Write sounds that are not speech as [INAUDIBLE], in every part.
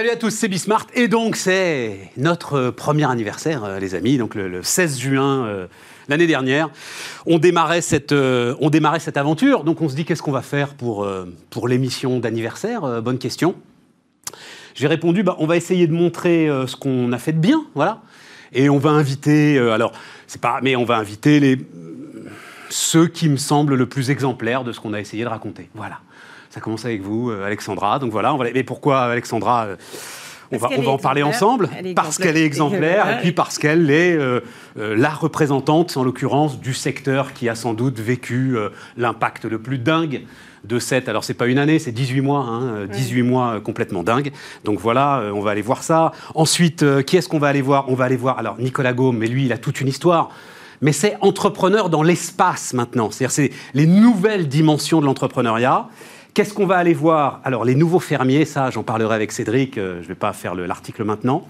Salut à tous, c'est Bismart. Et donc, c'est notre premier anniversaire, euh, les amis, donc le, 16 juin euh, l'année dernière. On démarrait, cette, euh, on démarrait cette aventure. Donc, on se dit, qu'est-ce qu'on va faire pour, pour l'émission d'anniversaire Bonne question. J'ai répondu, bah, on va essayer de montrer ce qu'on a fait de bien, voilà. Et on va inviter, alors, c'est pas, mais on va inviter les, ceux qui me semblent le plus exemplaires de ce qu'on a essayé de raconter. Voilà. Ça commence avec vous, euh, Alexandra. Donc voilà, on va... mais pourquoi Alexandra euh, on va, on va en parler ensemble parce qu'elle est exemplaire et puis parce qu'elle est euh, la représentante, en l'occurrence, du secteur qui a sans doute vécu l'impact le plus dingue de cette. Alors, c'est pas une année, c'est 18 mois, hein, 18 mois complètement dingue. Donc voilà, on va aller voir ça. Ensuite, qui est-ce qu'on va aller voir? On va aller voir, alors, Nicolas Gaume, mais lui, il a toute une histoire mais c'est entrepreneur dans l'espace maintenant. C'est-à-dire, c'est les nouvelles dimensions de l'entrepreneuriat. Qu'est-ce qu'on va aller voir? Alors, les nouveaux fermiers, ça, j'en parlerai avec Cédric, euh, je ne vais pas faire l'article maintenant.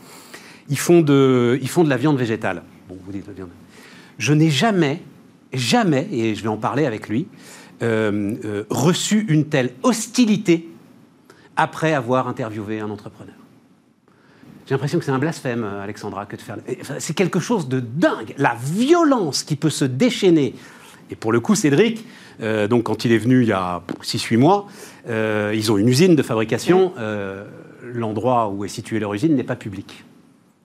Ils font, de, la viande végétale. Bon, vous dites la viande. Je n'ai jamais, jamais, et je vais en parler avec lui, euh, euh, reçu une telle hostilité après avoir interviewé un entrepreneur. J'ai l'impression que c'est un blasphème, Alexandra, que de faire. c'est quelque chose de dingue. La violence qui peut se déchaîner. Et pour le coup, Cédric, euh, donc quand il est venu il y a 6-8 mois, euh, ils ont une usine de fabrication. Euh, l'endroit où est située leur usine n'est pas public.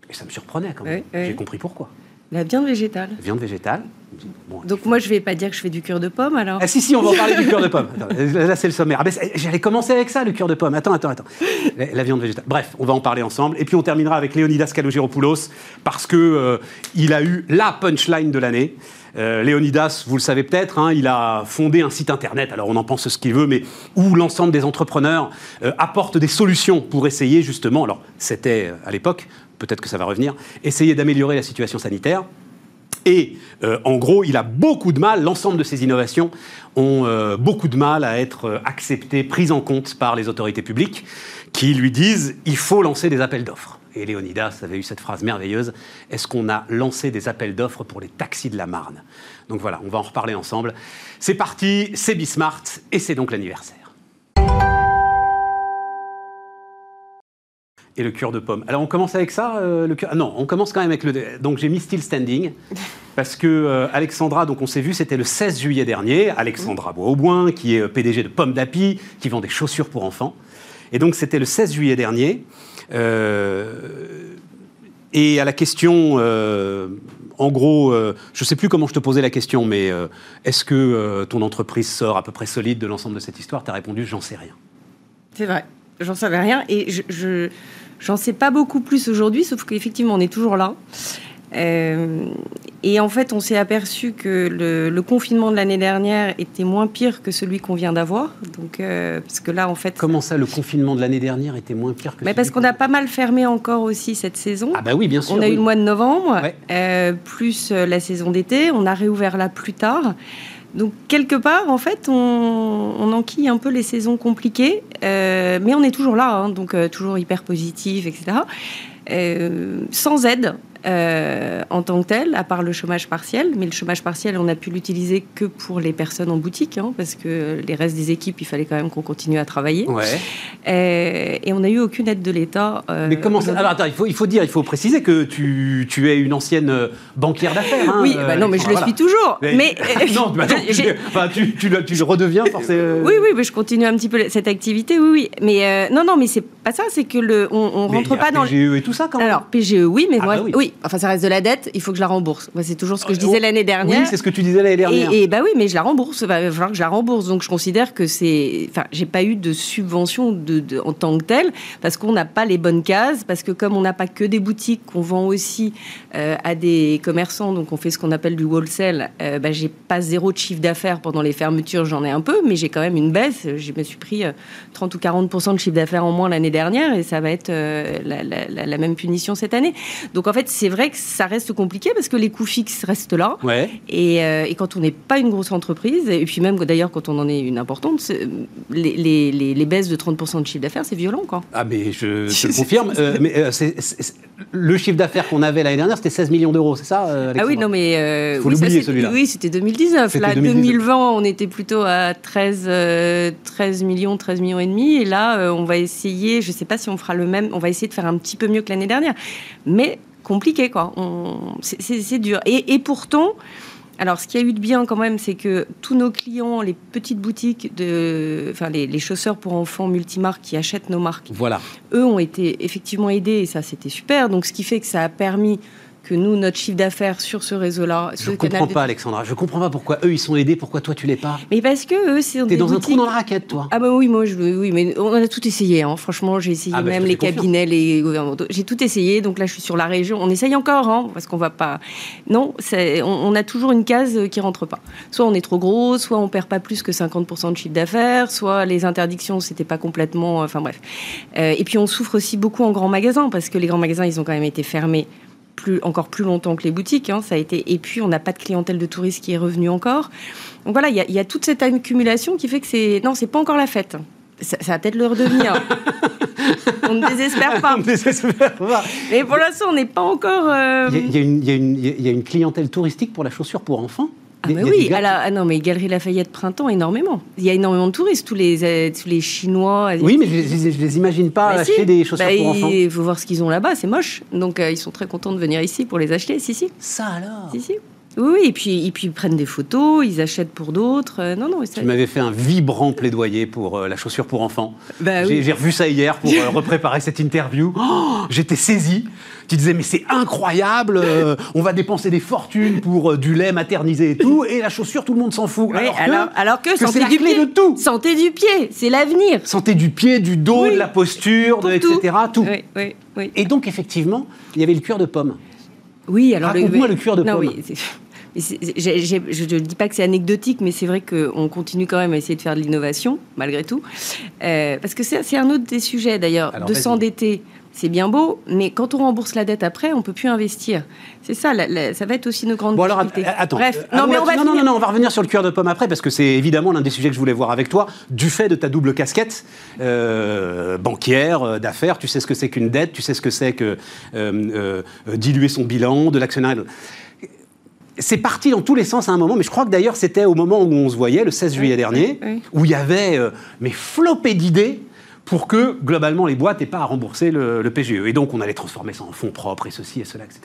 Et ça me surprenait quand même. J'ai compris pourquoi. La viande végétale. Viande végétale. Donc moi, je vais pas dire que je fais du cure de pomme, alors Ah si, si, on va en parler du cure de pomme. [LAUGHS] là, c'est le sommaire. Ah, ben, j'allais commencer avec ça, le cure de pomme. Attends, attends, attends. La, viande végétale. Bref, on va en parler ensemble. Et puis on terminera avec Léonidas Kalogiropoulos, parce que il a eu la punchline de l'année. Euh, Léonidas, vous le savez peut-être, hein, il a fondé un site internet, alors on en pense ce qu'il veut, mais où l'ensemble des entrepreneurs euh, apportent des solutions pour essayer justement, alors c'était euh, à l'époque, peut-être que ça va revenir, essayer d'améliorer la situation sanitaire. Et en gros, il a beaucoup de mal, l'ensemble de ces innovations ont beaucoup de mal à être acceptées, prises en compte par les autorités publiques, qui lui disent il faut lancer des appels d'offres et Léonidas avait eu cette phrase merveilleuse, est-ce qu'on a lancé des appels d'offres pour les taxis de la Marne? Donc voilà, on va en reparler ensemble. C'est parti, c'est Bismart et c'est donc l'anniversaire. Et le cure de pomme. Alors on commence avec ça, euh. Ah non, on commence quand même avec le. Donc j'ai mis Still Standing parce que euh, Alexandra, donc on s'est vu, c'était le 16 juillet dernier. Alexandra Bois-Auboin, qui est euh, PDG de Pomme d'Api, qui vend des chaussures pour enfants. Et donc c'était le 16 juillet dernier. Euh, et à la question, euh, en gros, euh, je ne sais plus comment je te posais la question, mais est-ce que ton entreprise sort à peu près solide de l'ensemble de cette histoire? Tu as répondu, j'en sais rien. C'est vrai, j'en savais rien. Et je, j'en sais pas beaucoup plus aujourd'hui, sauf qu'effectivement, on est toujours là. Euh, et en fait, on s'est aperçu que le, confinement de l'année dernière était moins pire que celui qu'on vient d'avoir. Donc, euh, parce que là, en fait. Comment ça, le confinement de l'année dernière était moins pire que Mais Parce qu'on a pas mal fermé encore aussi cette saison. Ah, bah oui, bien sûr. On a eu le mois de novembre, euh, plus la saison d'été. On a réouvert là plus tard. Donc, quelque part, en fait, on, on enquille un peu les saisons compliquées, mais on est toujours là, hein, donc toujours hyper positif, etc. sans aide, euh, en tant que tel, à part le chômage partiel. Mais le chômage partiel, on a pu l'utiliser que pour les personnes en boutique, hein, parce que les restes des équipes, il fallait quand même qu'on continue à travailler. Ouais. Euh, et on n'a eu aucune aide de l'État. Euh, mais comment ça Alors attends, il faut, il faut dire, il faut préciser que tu, tu es une ancienne banquière d'affaires. Hein, oui, bah non, mais je le suis toujours. Mais, [LAUGHS] non, bah [LAUGHS] [LAUGHS] tu, tu, tu, redevient forcément. Oui, oui, mais je continue un petit peu cette activité, oui, oui. Mais non, non, mais c'est pas ça, c'est que le, on, rentre pas dans. PGE et tout ça quand même. Alors PGE, oui, mais ah moi, bah oui enfin ça reste de la dette, il faut que je la rembourse. c'est toujours ce que je disais l'année dernière. Oui, c'est ce que tu disais l'année dernière. Et, bah oui, mais je la rembourse. Il va falloir que je la rembourse. Donc je considère que c'est, enfin, j'ai pas eu de subvention de, en tant que telle parce qu'on n'a pas les bonnes cases, parce que comme on n'a pas que des boutiques, qu'on vend aussi euh, à des commerçants, donc on fait ce qu'on appelle du wholesale. Euh, bah, j'ai pas zéro de chiffre d'affaires pendant les fermetures, j'en ai un peu, mais j'ai quand même une baisse. Je me suis pris 30 euh, ou 40 de chiffre d'affaires en moins l'année dernière et ça va être la, la, même punition cette année. Donc en fait, c'est c'est vrai que ça reste compliqué parce que les coûts fixes restent là. Ouais. Et, euh, et quand on n'est pas une grosse entreprise, et puis même d'ailleurs quand on en est une importante, les, les, les, les baisses de 30% de chiffre d'affaires, c'est violent, quoi. Ah, mais je [LAUGHS] le confirme. Euh, mais euh, le chiffre d'affaires qu'on avait l'année dernière, c'était 16 millions d'euros, c'est ça Ah oui, non, mais. Faut oui, l'oublier, celui-là. Oui, c'était 2019. C'était Là, 2019. 2020, on était plutôt à 13, euh, 13 millions, 13 millions et demi. Et là, on va essayer, je ne sais pas si on fera le même, on va essayer de faire un petit peu mieux que l'année dernière. Mais compliqué, quoi. C'est- dur. Et, et pourtant. Alors, ce qu'il y a eu de bien quand même, c'est que tous nos clients, les petites boutiques, de, enfin les, les chausseurs pour enfants multimarques qui achètent nos marques, Voilà. eux ont été effectivement aidés et ça c'était super. Donc ce qui fait que ça a permis que nous, notre chiffre d'affaires sur ce réseau-là, Je ne comprends de- pas, Alexandra. Je comprends pas pourquoi eux, ils sont aidés, pourquoi toi, tu l'es pas. Mais parce que eux, c'est T'es dans un trou dans la raquette, toi. Ah bah oui, moi je oui, mais on a tout essayé. hein. Franchement, j'ai essayé Ah bah, même les confiance. cabinets, les gouvernementaux. J'ai tout essayé. Donc là, je suis sur la région. On essaye encore, hein, parce qu'on va pas. Non, on, on a toujours une case euh, qui rentre pas. Soit on est trop gros, soit on perd pas plus que 50% de chiffre d'affaires, soit les interdictions c'était pas complètement. Enfin bref. Euh, et puis on souffre aussi beaucoup en grands magasins parce que les grands magasins ils ont quand même été fermés. Plus, encore plus longtemps que les boutiques, hein, ça a été. Et puis on n'a pas de clientèle de touristes qui est revenue encore. Donc voilà, il y, a- il y a toute cette accumulation qui fait que c'est non, c'est pas encore la fête. Ça, ça va peut-être le redevenir. [LAUGHS] on ne désespère pas. On désespère pas. Mais pour l'instant, on n'est pas encore. euh, y y il y a une clientèle touristique pour la chaussure pour enfants? Ah, oui, à la- ah non, mais Galerie Lafayette Printemps, énormément. Il y a énormément de touristes, tous les, euh, tous les Chinois. Oui, mais je, je les imagine pas Bah, acheter si. des chaussures Bah, pour enfants. Il faut voir ce qu'ils ont là-bas, c'est moche. Donc euh, ils sont très contents de venir ici pour les acheter. Si, si. Ça alors si, si. Oui, oui, et puis, et puis ils prennent des photos, ils achètent pour d'autres. Euh, non, non, ça- Tu m'avais fait un vibrant plaidoyer pour euh, la chaussure pour enfants. Bah J'ai oui. revu ça hier pour [LAUGHS] euh, repréparer cette interview. Oh, J'étais saisi. Tu disais, mais c'est incroyable, euh, on va dépenser des fortunes pour euh, du lait maternisé et tout, et la chaussure, tout le monde s'en fout. Oui, alors, alors, que, alors que, que c'est santé la du pied. de tout. Santé du pied, c'est l'avenir. Santé du pied, du dos, Oui. de la posture, de, etc. Tout. Et donc, effectivement, il y avait le cuir de pomme. Oui, alors Raconte-moi le cuir de non, pomme. oui, je ne dis pas que c'est anecdotique, mais c'est vrai qu'on continue quand même à essayer de faire de l'innovation, malgré tout. Euh, parce que c'est un autre des sujets, d'ailleurs. De s'endetter, c'est bien beau, mais quand on rembourse la dette après, on peut plus investir. C'est ça, la- la- ça va être aussi nos grandes Bon alors att- attends. Bref, Euh, non, ah, mais bon, on va non, non, non, on va revenir sur le cuir de pomme après parce que c'est évidemment l'un des sujets que je voulais voir avec toi du fait de ta double casquette euh, bancaire euh, d'affaires. Tu sais ce que c'est qu'une dette, tu sais ce que c'est que euh, euh, diluer son bilan, de l'actionnariat. C'est parti dans tous les sens à un moment, mais je crois que d'ailleurs c'était au moment où on se voyait, le 16 juillet dernier, oui. où il y avait euh, mais flopé d'idées pour que globalement les boîtes n'aient pas à rembourser le, le PGE. Et donc on allait transformer ça en fonds propres et ceci et cela, etc.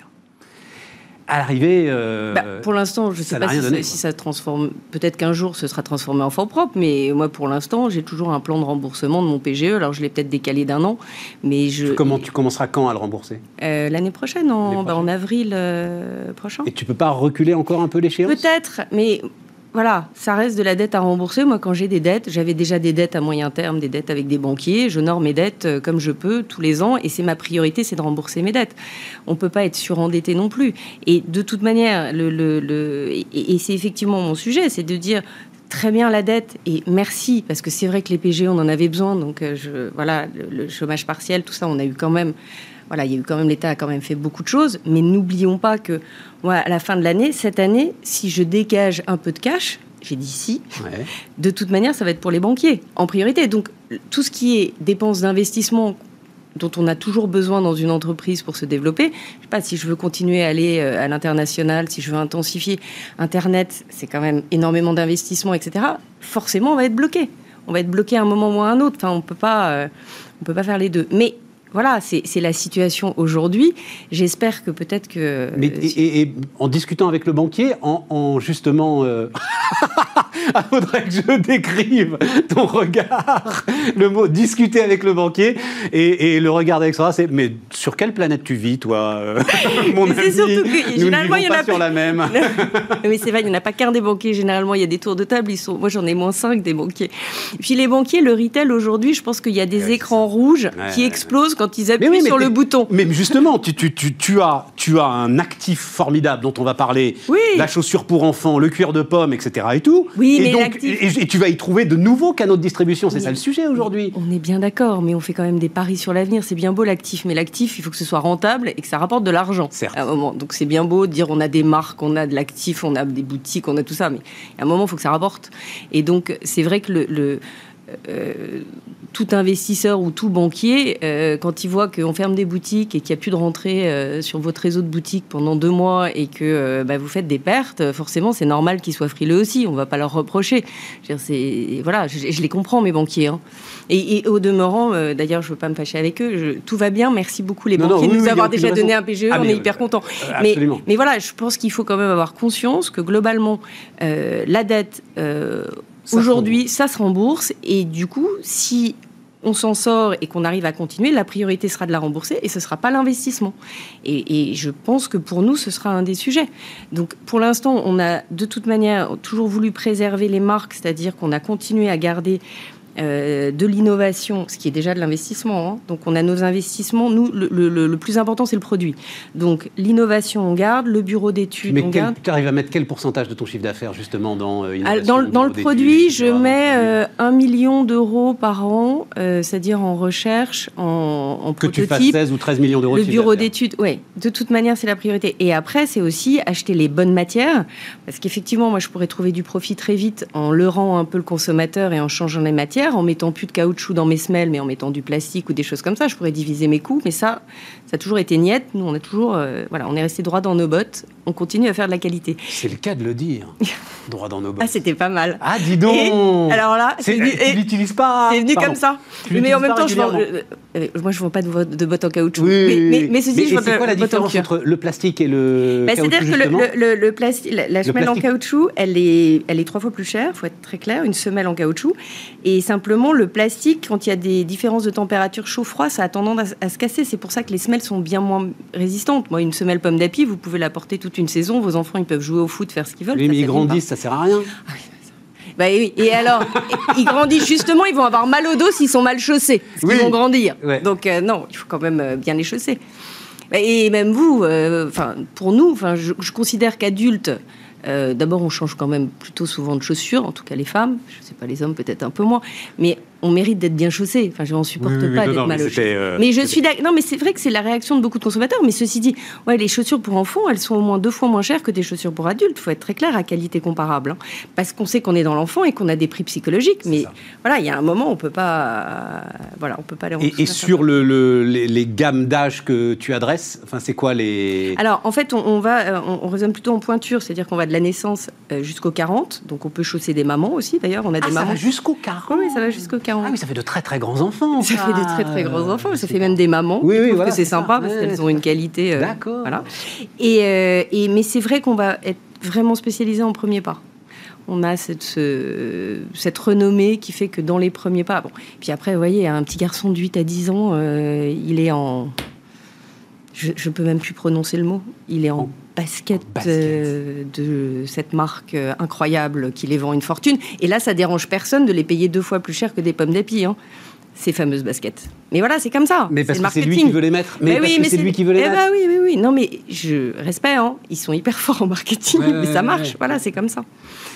À l'arrivée, euh, Bah, pour l'instant, je ne sais pas si, donné, ça, si ça transforme. Peut-être qu'un jour, ce sera transformé en fonds propres, mais moi, pour l'instant, j'ai toujours un plan de remboursement de mon PGE. Alors, je l'ai peut-être décalé d'un an, mais je. comment tu commenceras quand à le rembourser? Euh, L'année prochaine, en, bah, en avril euh, prochain. Et tu peux pas reculer encore un peu l'échéance? Peut-être, mais voilà, ça reste de la dette à rembourser. Moi, quand j'ai des dettes, j'avais déjà des dettes à moyen terme, des dettes avec des banquiers. Je honore mes dettes euh, comme je peux tous les ans, et c'est ma priorité, c'est de rembourser mes dettes. On peut pas être surendetté non plus. Et de toute manière, et, c'est effectivement mon sujet, c'est de dire très bien la dette et merci parce que c'est vrai que les PGE on en avait besoin donc euh, voilà le chômage partiel tout ça on a eu quand même voilà il y a eu quand même l'État a quand même fait beaucoup de choses mais n'oublions pas que moi à la fin de l'année cette année si je dégage un peu de cash j'ai dit si Ouais. de toute manière, ça va être pour les banquiers en priorité. Donc, tout ce qui est dépenses d'investissement dont on a toujours besoin dans une entreprise pour se développer. Je sais pas si je veux continuer à aller euh, à l'international, si je veux intensifier Internet, c'est quand même énormément d'investissements, etc. Forcément, on va être bloqué. On va être bloqué à un moment ou à un autre. Enfin, on peut pas, euh, on peut pas faire les deux. Mais voilà, c'est la situation aujourd'hui. J'espère que peut-être que. Mais, en discutant avec le banquier, en, en justement. Euh... [LAUGHS] [LAUGHS] ah, faudrait que je décrive ton regard. Le mot discuter avec le banquier et, et le regard d'Alexandra, c'est mais sur quelle planète tu vis, toi, euh, [LAUGHS] mon Mais c'est ami surtout que, Nous généralement, il y en pas a sur pas- la même. [LAUGHS] mais c'est vrai, il n'y en a pas qu'un des banquiers. Généralement, il y a des tours de table. Ils sont... Moi, j'en ai moins cinq des banquiers. Puis les banquiers, le retail aujourd'hui, je pense qu'il y a des Ouais, écrans rouges Ouais, qui ouais, explosent quand ils appuient Mais oui, mais sur le bouton. Mais justement, tu, tu, tu, tu as, tu as un actif formidable dont on va parler. Oui. La chaussure pour enfants, le cuir de pomme, etc. Et tout. Oui, et donc, et, et tu vas y trouver de nouveaux canaux de distribution. C'est ça le sujet aujourd'hui. On est bien d'accord, mais on fait quand même des paris sur l'avenir. C'est bien beau l'actif, mais l'actif, il faut que ce soit rentable et que ça rapporte de l'argent à un moment. Donc c'est bien beau de dire on a des marques, on a de l'actif, on a des boutiques, on a tout ça, mais à un moment, il faut que ça rapporte. Et donc c'est vrai que le euh, tout investisseur ou tout banquier, euh, quand il voit qu'on ferme des boutiques et qu'il n'y a plus de rentrée euh, sur votre réseau de boutiques pendant deux mois et que bah, vous faites des pertes, forcément, c'est normal qu'ils soient frileux aussi. On ne va pas leur reprocher. Je, voilà, je, les comprends, mes banquiers. Hein. Et, au demeurant, d'ailleurs, je ne veux pas me fâcher avec eux. tout va bien. Merci beaucoup, les banquiers, de nous avoir déjà donné un PGE. Ah, on est hyper contents. Mais, mais, voilà, je pense qu'il faut quand même avoir conscience que globalement, la dette Aujourd'hui, ça se rembourse et du coup, si on s'en sort et qu'on arrive à continuer, la priorité sera de la rembourser et ce ne sera pas l'investissement. Et, je pense que pour nous, ce sera un des sujets. Donc pour l'instant, on a de toute manière toujours voulu préserver les marques, c'est-à-dire qu'on a continué à garder euh, de l'innovation, ce qui est déjà de l'investissement. Hein. Donc on a nos investissements. Nous, le, plus important, c'est le produit. Donc l'innovation, on garde. Le bureau d'études, on garde. Tu arrives à mettre quel pourcentage de ton chiffre d'affaires justement dans euh, Dans, dans le produit, je mets euh, un million d'euros par an, c'est-à-dire en recherche, en, en que tu fasses 16 ou 13 millions d'euros. Le bureau d'études, oui. De toute manière, c'est la priorité. Et après, c'est aussi acheter les bonnes matières, parce qu'effectivement, moi, je pourrais trouver du profit très vite en leurrant un peu le consommateur et en changeant les matières en mettant plus de caoutchouc dans mes semelles, mais en mettant du plastique ou des choses comme ça. Je pourrais diviser mes coûts, mais ça, ça a toujours été niette. Nous, on a toujours, euh, voilà, on est resté droit dans nos bottes. On continue à faire de la qualité. C'est le cas de le dire. [LAUGHS] droit dans nos bottes. Ah, c'était pas mal. Ah, dis donc. alors là, c'est venu, tu l'utilises pas. C'est venu comme ça. Mais en même temps, je euh, euh, moi, je ne vends pas de, bottes en caoutchouc. mais, mais, ceci, je C'est quoi la différence entre le plastique et le bah, C'est-à-dire que le, le, plastique, la, semelle en caoutchouc, elle est, elle est trois fois plus chère. Il faut être très clair. Une semelle en caoutchouc. Et simplement, le plastique quand il y a des différences de température chaud-froid, ça a tendance à, se casser. C'est pour ça que les semelles sont bien moins résistantes. Moi, une semelle pomme d'api, vous pouvez la porter toute une saison. Vos enfants, ils peuvent jouer au foot, faire ce qu'ils veulent. mais ils grandissent, ça sert à rien. Ah bah et alors, ils grandissent justement, ils vont avoir mal au dos s'ils sont mal chaussés, parce qu'ils vont grandir. Donc euh, non, il faut quand même euh, bien les chausser. Et même vous, euh, pour nous, enfin je, je considère qu'adultes, d'abord on change quand même plutôt souvent de chaussures, en tout cas les femmes. Je ne sais pas les hommes peut-être un peu moins, mais on mérite d'être bien chaussé. Enfin, je n'en supporte pas d'être mal chaussé. Euh, mais je suis non, mais c'est vrai que c'est la réaction de beaucoup de consommateurs. Mais ceci dit, ouais, les chaussures pour enfants, elles sont au moins deux fois moins chères que des chaussures pour adultes. Il faut être très clair à qualité comparable, hein. parce qu'on sait qu'on est dans l'enfant et qu'on a des prix psychologiques. Mais voilà, il y a un moment, on peut pas, voilà, on peut pas les. Et, et sur le, les, gammes d'âge que tu adresses, enfin, c'est quoi les Alors, en fait, on, va, euh, on, raisonne plutôt en pointure, c'est-à-dire qu'on va de la naissance euh, jusqu'au 40. Donc, on peut chausser des mamans aussi. D'ailleurs, on a des ah, mamans. jusqu'au 40. Oui, ça va jusqu'au 40. Ah oui, ça fait de très très grands enfants. Ça, fait de très très grands enfants. Ça fait même des mamans. Oui, oui, voilà, que c'est sympa parce qu'elles ont une qualité. Euh, D'accord. Voilà. Et, euh, et, mais c'est vrai qu'on va être vraiment spécialisé en premier pas on a cette, cette renommée qui fait que dans les premiers pas. Bon. Puis après, vous voyez, un petit garçon de 8 à 10 ans, euh, il est en. Je ne peux même plus prononcer le mot. Il est en basket, euh, de cette marque euh, incroyable qui les vend une fortune. Et là, ça dérange personne de les payer deux fois plus cher que des pommes d'api. Hein ces fameuses baskets. Mais voilà, c'est comme ça. Mais parce que c'est lui qui veut les mettre. Mais, oui, c'est lui qui veut les eh mettre. Bah oui, oui, oui. Non, mais je respecte. Hein. Ils sont hyper [LAUGHS] forts en marketing, mais ça marche. Voilà, c'est comme ça.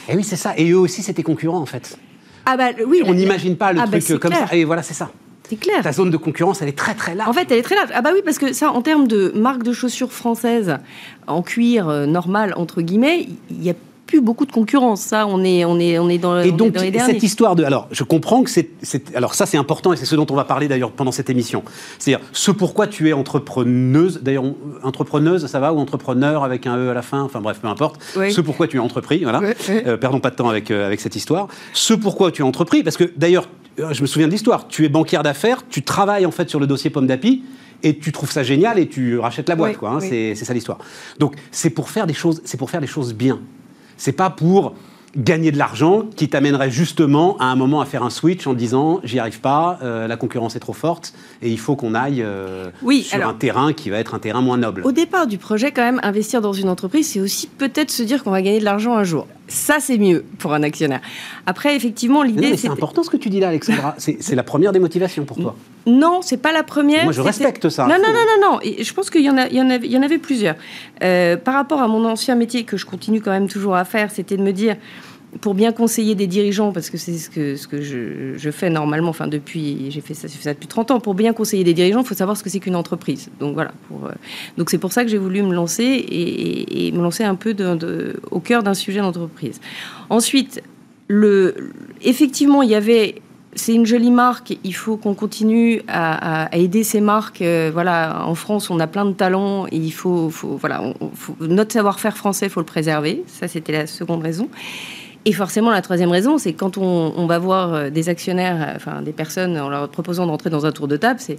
Et oui, c'est ça. Et eux aussi, c'était concurrents, en fait. Ah bah oui. On n'imagine pas le ah bah, truc comme ça. Et voilà, c'est ça. C'est clair. Ta zone de concurrence, elle est très très large. En fait, elle est très large. Ah bah oui, parce que ça, en termes de marque de chaussures françaises en cuir euh, normal entre guillemets, il y a plus beaucoup de concurrence. Ça, on est, on est, on est dans, et donc, dans les derniers. cette histoire de. Alors, je comprends que c'est. Alors, ça, c'est important et c'est ce dont on va parler d'ailleurs pendant cette émission. C'est-à-dire, ce pourquoi tu es entrepreneuse. D'ailleurs, entrepreneuse, ça va Ou entrepreneur avec un E à la fin Enfin, bref, peu importe. Ce pourquoi tu es entrepris. Voilà. Euh, perdons pas de temps avec, euh, avec cette histoire. Ce pourquoi tu es entrepris. Parce que d'ailleurs, euh, je me souviens de l'histoire. Tu es banquière d'affaires, tu travailles en fait sur le dossier Pomme d'Api et tu trouves ça génial et tu rachètes la boîte, quoi. Hein, c'est ça l'histoire. Donc c'est pour faire des choses, c'est pour faire des choses bien. C'est pas pour gagner de l'argent qui t'amènerait justement à un moment à faire un switch en disant j'y arrive pas, euh, la concurrence est trop forte et il faut qu'on aille euh, sur un terrain qui va être un terrain moins noble. Au départ du projet, quand même, investir dans une entreprise, c'est aussi peut-être se dire qu'on va gagner de l'argent un jour. Ça, c'est mieux pour un actionnaire. Après, effectivement, l'idée. C'est important ce que tu dis là, Alexandra. [LAUGHS] c'est la première des motivations pour toi. Non, c'est pas la première. Moi, je respecte ça. Non, non, non, non, non. Et je pense qu'il y, en a, il y, en avait, il y en avait plusieurs. Euh, par rapport à mon ancien métier que je continue quand même toujours à faire, c'était de me dire pour bien conseiller des dirigeants, parce que c'est ce que, je, fais normalement, enfin depuis, j'ai fait ça, depuis 30 ans, pour bien conseiller des dirigeants, il faut savoir ce que c'est qu'une entreprise. Donc voilà, euh, donc c'est pour ça que j'ai voulu me lancer et, me lancer un peu au cœur d'un sujet d'entreprise. Ensuite, effectivement, il y avait c'est une jolie marque. Il faut qu'on continue à, aider ces marques. Euh, voilà, en France, on a plein de talents il faut, voilà, notre savoir-faire français, il faut le préserver. Ça, c'était la seconde raison. Et forcément, la troisième raison, c'est quand on, on, va voir euh, des actionnaires, euh, enfin des personnes, en leur proposant d'entrer dans un tour de table, c'est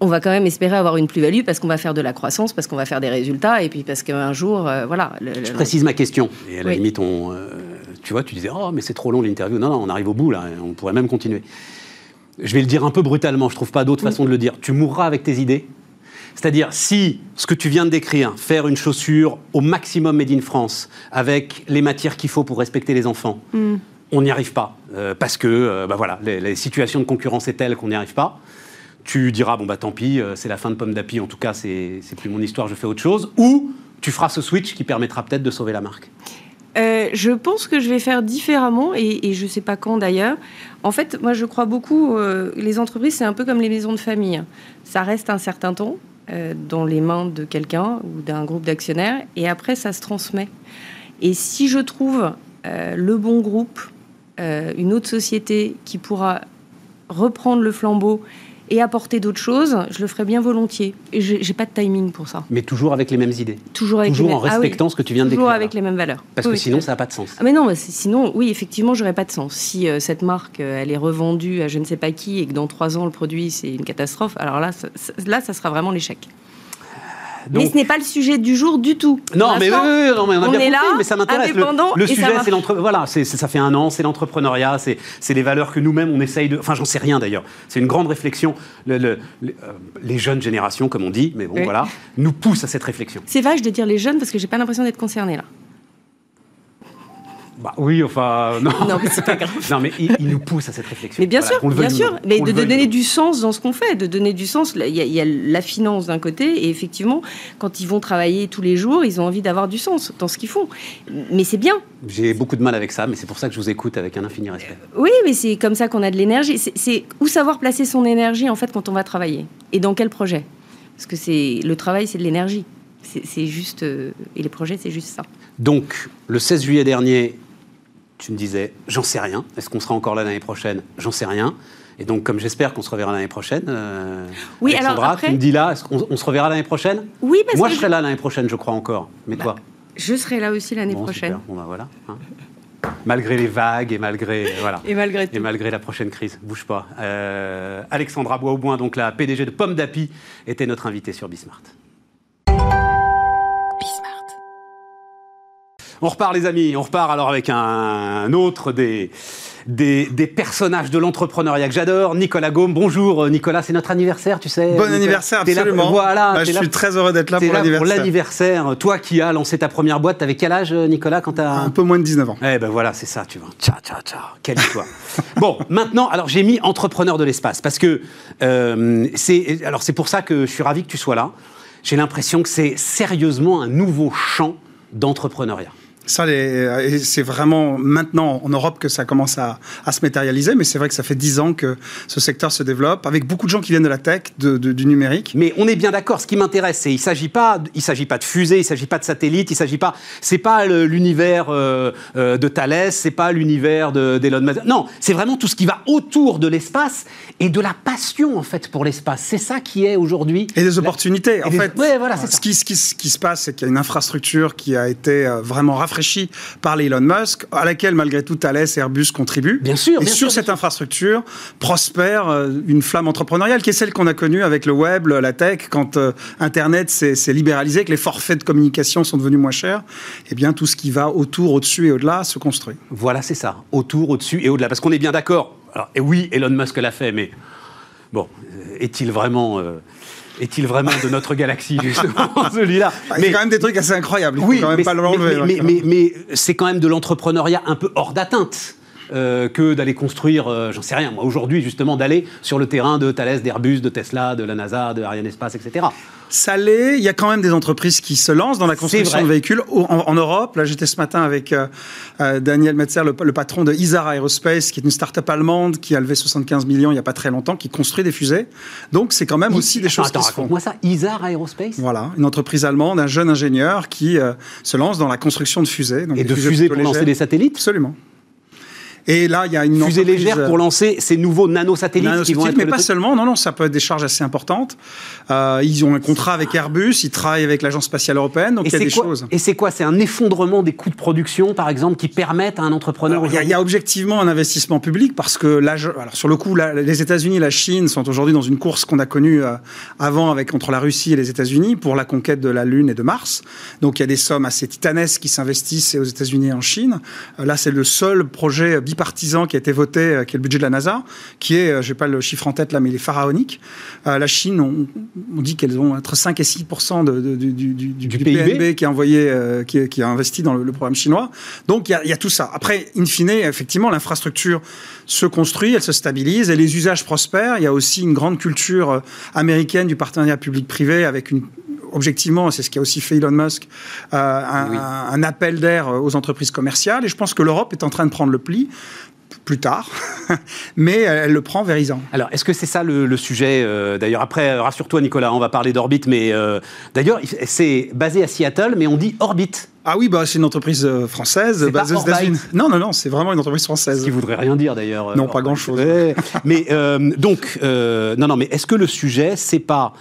on va quand même espérer avoir une plus-value parce qu'on va faire de la croissance, parce qu'on va faire des résultats, et puis parce qu'un jour, euh, voilà. Le, le... Je précise ma question. Et à la oui. limite, on, euh, tu vois, tu disais, oh, mais c'est trop long l'interview. Non, non, on arrive au bout là, on pourrait même continuer. Je vais le dire un peu brutalement, je trouve pas d'autre oui. façon de le dire. Tu mourras avec tes idées. C'est-à-dire, si ce que tu viens de décrire, faire une chaussure au maximum made in France, avec les matières qu'il faut pour respecter les enfants, mm. on n'y arrive pas. Euh, parce que, euh, bah voilà, les, les, situations de concurrence est telle qu'on n'y arrive pas. Tu diras, bon, bah tant pis, euh, c'est la fin de Pomme d'Api, en tout cas, c'est plus mon histoire, je fais autre chose. Ou tu feras ce switch qui permettra peut-être de sauver la marque. Euh, je pense que je vais faire différemment et, et je ne sais pas quand d'ailleurs. En fait, moi je crois beaucoup, euh, les entreprises c'est un peu comme les maisons de famille. Ça reste un certain temps dans les mains de quelqu'un ou d'un groupe d'actionnaires et après ça se transmet. Et si je trouve euh, le bon groupe, euh, une autre société qui pourra reprendre le flambeau et apporter d'autres choses, je le ferai bien volontiers. Et je n'ai pas de timing pour ça. Mais toujours avec les mêmes idées Toujours, avec toujours les en respectant ah, oui. ce que tu viens de toujours décrire. Toujours avec les mêmes valeurs. Parce oui, que sinon, ça n'a pas de sens. Ah mais non, sinon, oui, effectivement, j'aurais pas de sens. Si euh, cette marque, euh, elle est revendue à je ne sais pas qui et que dans trois ans, le produit, c'est une catastrophe, alors là, ça, là, ça sera vraiment l'échec. Donc... Mais ce n'est pas le sujet du jour du tout. Non, mais, oui, oui, non, mais on a on bien est compris, là, mais ça m'intéresse. Le, le sujet, c'est l'entreprise. Voilà, ça fait un an, c'est l'entrepreneuriat, c'est les valeurs que nous-mêmes on essaye de. Enfin, j'en sais rien d'ailleurs. C'est une grande réflexion. Le, le, euh, les jeunes générations, comme on dit, mais bon, oui. voilà, nous poussent à cette réflexion. C'est vache de dire les jeunes parce que j'ai pas l'impression d'être concernée là. Bah oui, enfin non. Non, mais c'est pas grave. non, mais il, il, nous pousse à cette réflexion. Mais bien voilà, sûr, bien sûr. Mais de, donner du sens dans ce qu'on fait, de donner du sens. Il y a, il y a la finance d'un côté, et effectivement, quand ils vont travailler tous les jours, ils ont envie d'avoir du sens dans ce qu'ils font. Mais c'est bien. J'ai beaucoup de mal avec ça, mais c'est pour ça que je vous écoute avec un infini respect. Oui, mais c'est comme ça qu'on a de l'énergie. C'est où savoir placer son énergie en fait quand on va travailler et dans quel projet? Parce que c'est le travail, c'est de l'énergie. C'est juste euh, et les projets, c'est juste ça. Donc, le 16 juillet dernier, tu me disais, j'en sais rien. Est-ce qu'on sera encore là l'année prochaine? J'en sais rien. Et donc, comme j'espère qu'on se reverra l'année prochaine, euh, oui, Alexandra, alors après... tu me dis là, est-ce qu'on on se reverra l'année prochaine? Oui, parce Moi, que je serai là l'année prochaine, je crois encore. Mais bah, toi? Je serai là aussi l'année bon, prochaine. Super. Bon, bah voilà. Hein. malgré les vagues et malgré voilà et malgré tout. et malgré la prochaine crise, bouge pas. Euh, Alexandra Boisauboin, donc la PDG de Pomme d'Api, était notre invitée sur Bismart. On repart les amis, on repart alors avec un autre des, des, des personnages de l'entrepreneuriat que j'adore, Nicolas Gaume. Bonjour Nicolas, c'est notre anniversaire, tu sais. Bon Nicolas. anniversaire, absolument. Là, voilà, bah, je là, suis très heureux d'être là pour l'anniversaire. pour l'anniversaire. Toi qui as lancé ta première boîte, t'avais quel âge Nicolas quand as... Un peu moins de 19 ans. Eh ben voilà, c'est ça, tu vois. Ciao, ciao, ciao. Quelle histoire. [LAUGHS] bon, maintenant, alors j'ai mis entrepreneur de l'espace parce que euh, c'est alors c'est pour ça que je suis ravi que tu sois là. J'ai l'impression que c'est sérieusement un nouveau champ d'entrepreneuriat. Ça, c'est vraiment maintenant en Europe que ça commence à, à se matérialiser, mais c'est vrai que ça fait dix ans que ce secteur se développe, avec beaucoup de gens qui viennent de la tech, de, de, du numérique. Mais on est bien d'accord. Ce qui m'intéresse, c'est il s'agit pas, il s'agit pas de fusée, il s'agit pas de satellite, il s'agit pas, c'est pas l'univers euh, euh, de Thales, c'est pas l'univers d'Elon Musk. Non, c'est vraiment tout ce qui va autour de l'espace et de la passion en fait pour l'espace. C'est ça qui est aujourd'hui. Et des opportunités. Et en des... fait, ouais, voilà, ce qui, ce, qui, ce qui se passe, c'est qu'il y a une infrastructure qui a été vraiment rafraîchie par Elon Musk, à laquelle malgré tout Thales et Airbus contribuent. Bien sûr. Et bien sur sûr, cette infrastructure prospère euh, une flamme entrepreneuriale qui est celle qu'on a connue avec le web, la tech, quand euh, Internet s'est libéralisé, que les forfaits de communication sont devenus moins chers. Eh bien, tout ce qui va autour, au-dessus et au-delà se construit. Voilà, c'est ça. Autour, au-dessus et au-delà. Parce qu'on est bien d'accord. Et oui, Elon Musk l'a fait, mais bon, est-il vraiment euh, est-il vraiment de notre galaxie, justement, [LAUGHS] celui-là bah, Il y a quand même des trucs assez incroyables. Oui, faut quand même mais, pas l'enlever. Mais, mais, mais, mais c'est quand même de l'entrepreneuriat un peu hors d'atteinte. Que d'aller construire, j'en sais rien, moi, aujourd'hui, justement, d'aller sur le terrain de Thales, d'Airbus, de Tesla, de la NASA, de Arianespace, etc. Ça l'est. Il y a quand même des entreprises qui se lancent dans la construction de véhicules en, Europe. Là, j'étais ce matin avec euh, euh, Daniel Metzer, le, patron de Isar Aerospace, qui est une start-up allemande qui a levé 75 millions il n'y a pas très longtemps, qui construit des fusées. Donc, c'est quand même aussi des choses attends, qui se font. moi ça, Isar Aerospace? Voilà, une entreprise allemande, un jeune ingénieur qui euh, se lance dans la construction de fusées. Et de fusées pour lancer des satellites? Absolument. Et là, il y a une fusée légère pour lancer ces nouveaux nanosatellites, qui vont être mais pas seulement. Non, non, ça peut être des charges assez importantes. Euh, ils ont un contrat avec Airbus, ils travaillent avec l'agence spatiale européenne, donc il y a des choses. Et c'est quoi? C'est un effondrement des coûts de production, par exemple, qui permettent à un entrepreneur. Il y, a objectivement un investissement public parce que là, alors sur le coup, les États-Unis et la Chine sont aujourd'hui dans une course qu'on a connue euh, avant avec entre la Russie et les États-Unis pour la conquête de la Lune et de Mars. Donc il y a des sommes assez titanesques qui s'investissent aux États-Unis et en Chine. Euh, là, c'est le seul projet bipartisan qui a été voté, euh, qui est le budget de la NASA, qui est, euh, je n'ai pas le chiffre en tête là, mais il est pharaonique. Euh, la Chine, on, dit qu'elles ont entre 5 et 6 de, du, PIB, qui, a envoyé, qui, a investi dans le, programme chinois. Donc il y, a tout ça. Après, in fine, effectivement, l'infrastructure se construit, elle se stabilise et les usages prospèrent. Il y a aussi une grande culture américaine du partenariat public-privé avec une objectivement, c'est ce qui a aussi fait Elon Musk, un, un, appel d'air aux entreprises commerciales. Et je pense que l'Europe est en train de prendre le pli plus tard, [LAUGHS] mais elle le prend vérisant. Alors, est-ce que c'est ça le, sujet euh, D'ailleurs, après, euh, rassure-toi, Nicolas, on va parler d'Orbit, mais euh, d'ailleurs, c'est basé à Seattle, mais on dit Orbit. Ah oui, bah, c'est une entreprise française basée aux États-Unis. Non, non, non, c'est vraiment une entreprise française. Ce qui voudrait rien dire d'ailleurs. Non, pas grand-chose. mais donc, non, non, mais est-ce que le sujet, c'est pas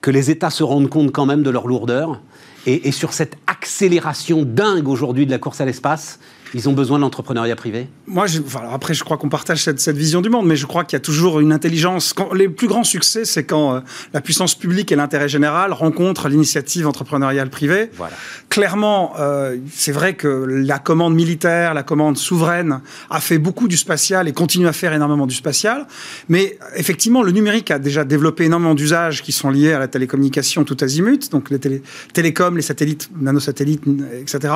que les États se rendent compte quand même de leur lourdeur. Et, sur cette accélération dingue aujourd'hui de la course à l'espace ils ont besoin de l'entrepreneuriat privé? Moi, je, après, je crois qu'on partage cette, vision du monde, mais je crois qu'il y a toujours une intelligence. Quand, les plus grands succès, c'est quand euh, la puissance publique et l'intérêt général rencontrent l'initiative entrepreneuriale privée. Voilà. Clairement, euh, c'est vrai que la commande militaire, la commande souveraine a fait beaucoup du spatial et continue à faire énormément du spatial. Mais effectivement, le numérique a déjà développé énormément d'usages qui sont liés à la télécommunication tout azimut, donc les télécoms, les satellites, nanosatellites, etc.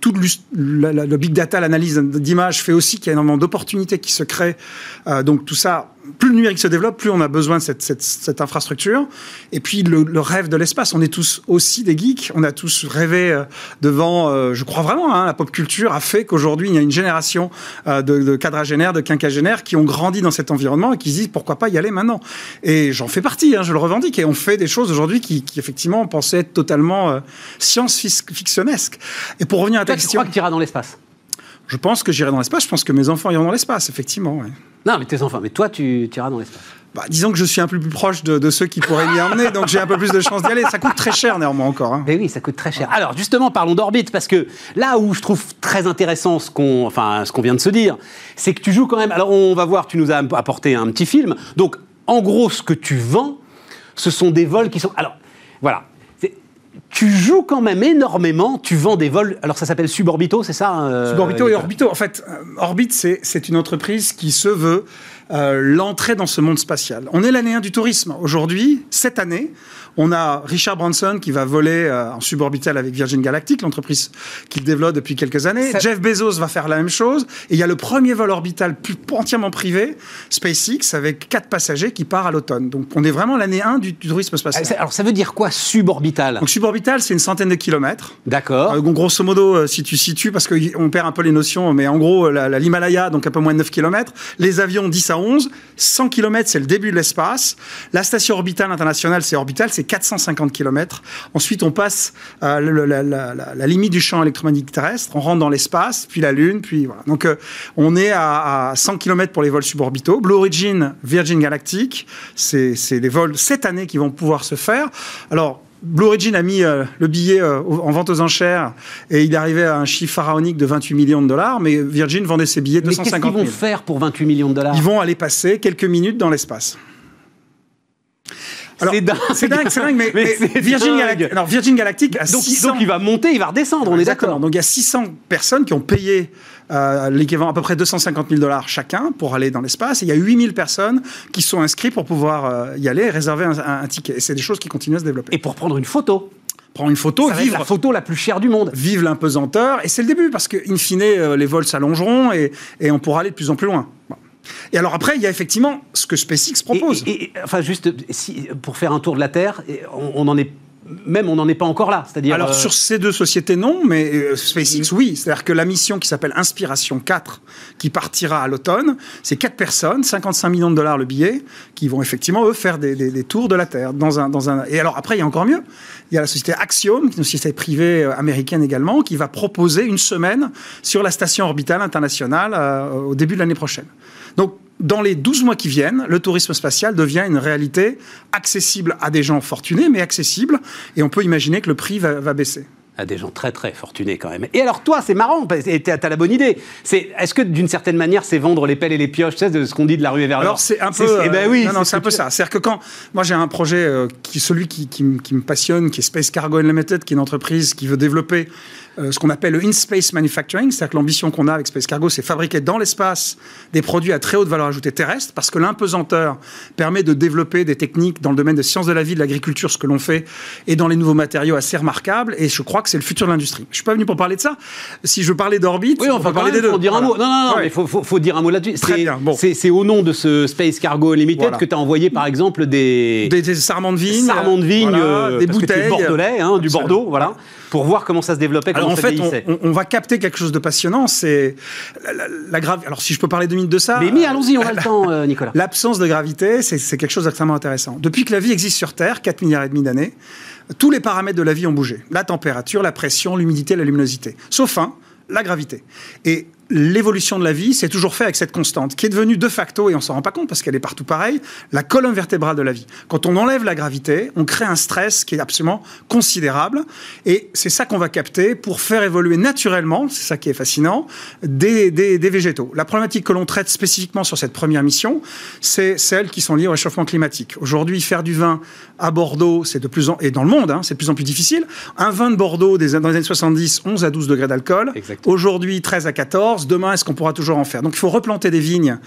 Tout le, le big data, l'analyse d'images fait aussi qu'il y a énormément d'opportunités qui se créent. Euh, donc tout ça, plus le numérique se développe, plus on a besoin de cette, infrastructure. Et puis le, rêve de l'espace, on est tous aussi des geeks, on a tous rêvé euh, devant, euh, je crois vraiment, hein, la pop culture a fait qu'aujourd'hui il y a une génération de, de quadragénaires, de quinquagénaires qui ont grandi dans cet environnement et qui se disent pourquoi pas y aller maintenant? Et j'en fais partie, hein, je le revendique. Et on fait des choses aujourd'hui qui, effectivement pensaient être totalement science-fictionnesques. Et pour revenir à ta question... Tu crois que tu iras dans l'espace? Je pense que j'irai dans l'espace. Je pense que mes enfants iront dans l'espace, effectivement. Non, mais tes enfants. Mais toi, tu, iras dans l'espace. Bah, disons que je suis un peu plus proche de, ceux qui pourraient m'y emmener, donc j'ai un peu plus de chances d'y aller. Ça coûte très cher néanmoins encore. Hein. Mais oui, ça coûte très cher. Alors justement, parlons d'orbite, parce que là où je trouve très intéressant ce qu'on enfin, ce qu'on vient de se dire, c'est que tu joues quand même... Alors on va voir, tu nous as apporté un petit film. Donc en gros, ce que tu vends, ce sont des vols qui sont... Alors voilà, tu joues quand même énormément, tu vends des vols, alors ça s'appelle Suborbito, c'est ça euh, Suborbito et Orbito. En fait, euh, Orbit, c'est une entreprise qui se veut euh, l'entrée dans ce monde spatial. On est l'année 1 du tourisme. Aujourd'hui, cette année, on a Richard Branson qui va voler euh, en suborbital avec Virgin Galactic, l'entreprise qu'il développe depuis quelques années. Jeff Bezos va faire la même chose. Et il y a le premier vol orbital entièrement privé, SpaceX, avec quatre passagers qui part à l'automne. Donc on est vraiment l'année 1 du, tourisme spatial. Alors ça veut dire quoi suborbital? Donc suborbital, c'est une centaine de kilomètres. D'accord. Euh, grosso modo, euh, si tu situes, parce qu'on perd un peu les notions, mais en gros, l'Himalaya, donc un peu moins de 9 km, les avions 10 à 11, 100 km, c'est le début de l'espace. La station orbitale internationale, c'est orbital, c'est 450 km. Ensuite, on passe euh, la, limite du champ électromagnétique terrestre, on rentre dans l'espace, puis la Lune, puis voilà. Donc, euh, on est à, 100 km pour les vols suborbitaux. Blue Origin, Virgin Galactic, c'est des vols cette année qui vont pouvoir se faire. Alors, Blue Origin a mis euh, le billet en vente aux enchères et il est arrivé à un chiffre pharaonique de 28 millions de dollars, mais Virgin vendait ses billets 250 000. Mais qu'est-ce qu'ils vont faire pour 28 millions de dollars? Ils vont aller passer quelques minutes dans l'espace c'est dingue, c'est dingue, mais, Virgin, alors Virgin Galactic a donc, donc il va monter, il va redescendre, on est d'accord. Donc il y a 600 personnes qui ont payé euh, l'équivalent à peu près 250 000 dollars chacun pour aller dans l'espace. Et il y a 8000 personnes qui sont inscrites pour pouvoir euh, y aller et réserver un, un ticket. Et c'est des choses qui continuent à se développer. Et pour prendre une photo prendre une photo, Ça vivre la photo la plus chère du monde. vive l'impesanteur, et c'est le début, parce que, in fine, euh, les vols s'allongeront et, et on pourra aller de plus en plus loin. Bon. Et alors après, il y a effectivement ce que SpaceX propose. Et, et- et- enfin, juste si, pour faire un tour de la Terre, on, on en est même on n'en est pas encore là. C'est-à-dire Alors euh, sur ces deux sociétés, non, mais euh, SpaceX, oui. C'est-à-dire que la mission qui s'appelle Inspiration 4, qui partira à l'automne, c'est quatre personnes, 55 millions de dollars le billet, qui vont effectivement, eux, faire des, des- des tours de la Terre. Dans un, dans un... Et alors après, il y a encore mieux. Il y a la société Axiom, qui est une société privée euh, américaine également, qui va proposer une semaine sur la station orbitale internationale euh, au début de l'année prochaine. Donc, dans les 12 mois qui viennent, le tourisme spatial devient une réalité accessible à des gens fortunés, mais accessible, et on peut imaginer que le prix va, va baisser. à des gens très très fortunés quand même. Et alors toi, c'est marrant, t'as la bonne idée. C'est est-ce que d'une certaine manière, c'est vendre les pelles et les pioches, tu sais, de ce qu'on dit de la rue et vers l'or Alors c'est un peu. Eh ben oui. non, non, ce c'est un peu ça. C'est-à-dire que quand moi j'ai un projet euh, qui celui qui, qui me- qui me passionne, qui est Space Cargo Unlimited, qui est une entreprise qui veut développer euh, ce qu'on appelle le in-space manufacturing, c'est-à-dire que l'ambition qu'on a avec Space Cargo, c'est fabriquer dans l'espace des produits à très haute valeur ajoutée terrestre, parce que l'impesanteur permet de développer des techniques dans le domaine des sciences de la vie, de l'agriculture, ce que l'on fait, et dans les nouveaux matériaux assez remarquables. Et je crois que c'est le futur de l'industrie. Je suis pas venu pour parler de ça. Si je veux parler d'orbite, Oui, on va parler des deux. Faut dire un mot. Non, non, non, Ouais. mais faut, faut, faut dire un mot là-dessus. C'est- bon. Au nom de ce Space Cargo Limited Voilà. que tu as envoyé, par exemple, des, Des, des sarments de vigne, sarments de vigne, voilà, euh, des bouteilles, bordelais, hein, du. Bordeaux, voilà, pour voir comment ça se développait, comment Alors en ça fait, on, va capter quelque chose de passionnant. C'est la, la- Alors si je peux parler deux minutes de ça. Mais, allons-y, on a la- le temps, euh, Nicolas. L'absence de gravité, c'est c'est quelque chose d'extrêmement intéressant. Depuis que la vie existe sur Terre, 4 milliards et demi d'années, tous les paramètres de la vie ont bougé. La température, la pression, l'humidité, la luminosité. Sauf un, la gravité. Et l'évolution de la vie s'est toujours fait avec cette constante, qui est devenue de facto, et on s'en rend pas compte parce qu'elle est partout pareille, la colonne vertébrale de la vie. Quand on enlève la gravité, on crée un stress qui est absolument considérable, et c'est ça qu'on va capter pour faire évoluer naturellement, c'est ça qui est fascinant, des, des- des végétaux. La problématique que l'on traite spécifiquement sur cette première mission, c'est celles qui sont liées au réchauffement climatique. Aujourd'hui, faire du vin à Bordeaux, c'est de plus en et dans le monde, hein, c'est de plus en plus difficile. Un vin de Bordeaux des, dans les années 70, 11 à 12 degrés d'alcool. Aujourd'hui, 13 à 14. Demain, est-ce qu'on pourra toujours en faire? Donc, il faut replanter des vignes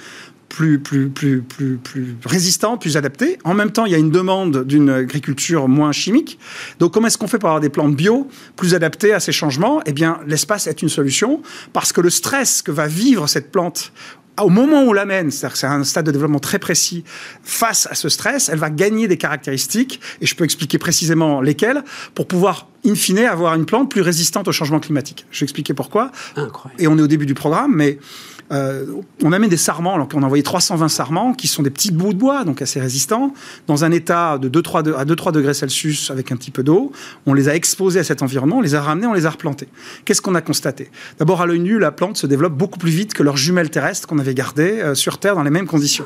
plus, plus, plus, plus, plus résistantes, plus adaptées. En même temps, il y a une demande d'une agriculture moins chimique. Donc, comment est-ce qu'on fait pour avoir des plantes bio plus adaptées à ces changements? Eh bien, l'espace est une solution parce que le stress que va vivre cette plante au moment où on l'amène, c'est-à-dire que c'est un stade de développement très précis, face à ce stress, elle va gagner des caractéristiques, et je peux expliquer précisément lesquelles, pour pouvoir, in fine, avoir une plante plus résistante au changement climatique. Je vais expliquer pourquoi. Incroyable. Et on est au début du programme, mais euh, on amène des sarments, alors on a envoyé 320 sarments, qui sont des petits bouts de bois, donc assez résistants, dans un état de 2-3 de- à 2-3 degrés Celsius avec un petit peu d'eau. On les a exposés à cet environnement, on les a ramenés, on les a replantés. Qu'est-ce qu'on a constaté? D'abord, à l'œil nu, la plante se développe beaucoup plus vite que leurs jumelles terrestres qu'on avait gardées euh, sur Terre dans les mêmes conditions.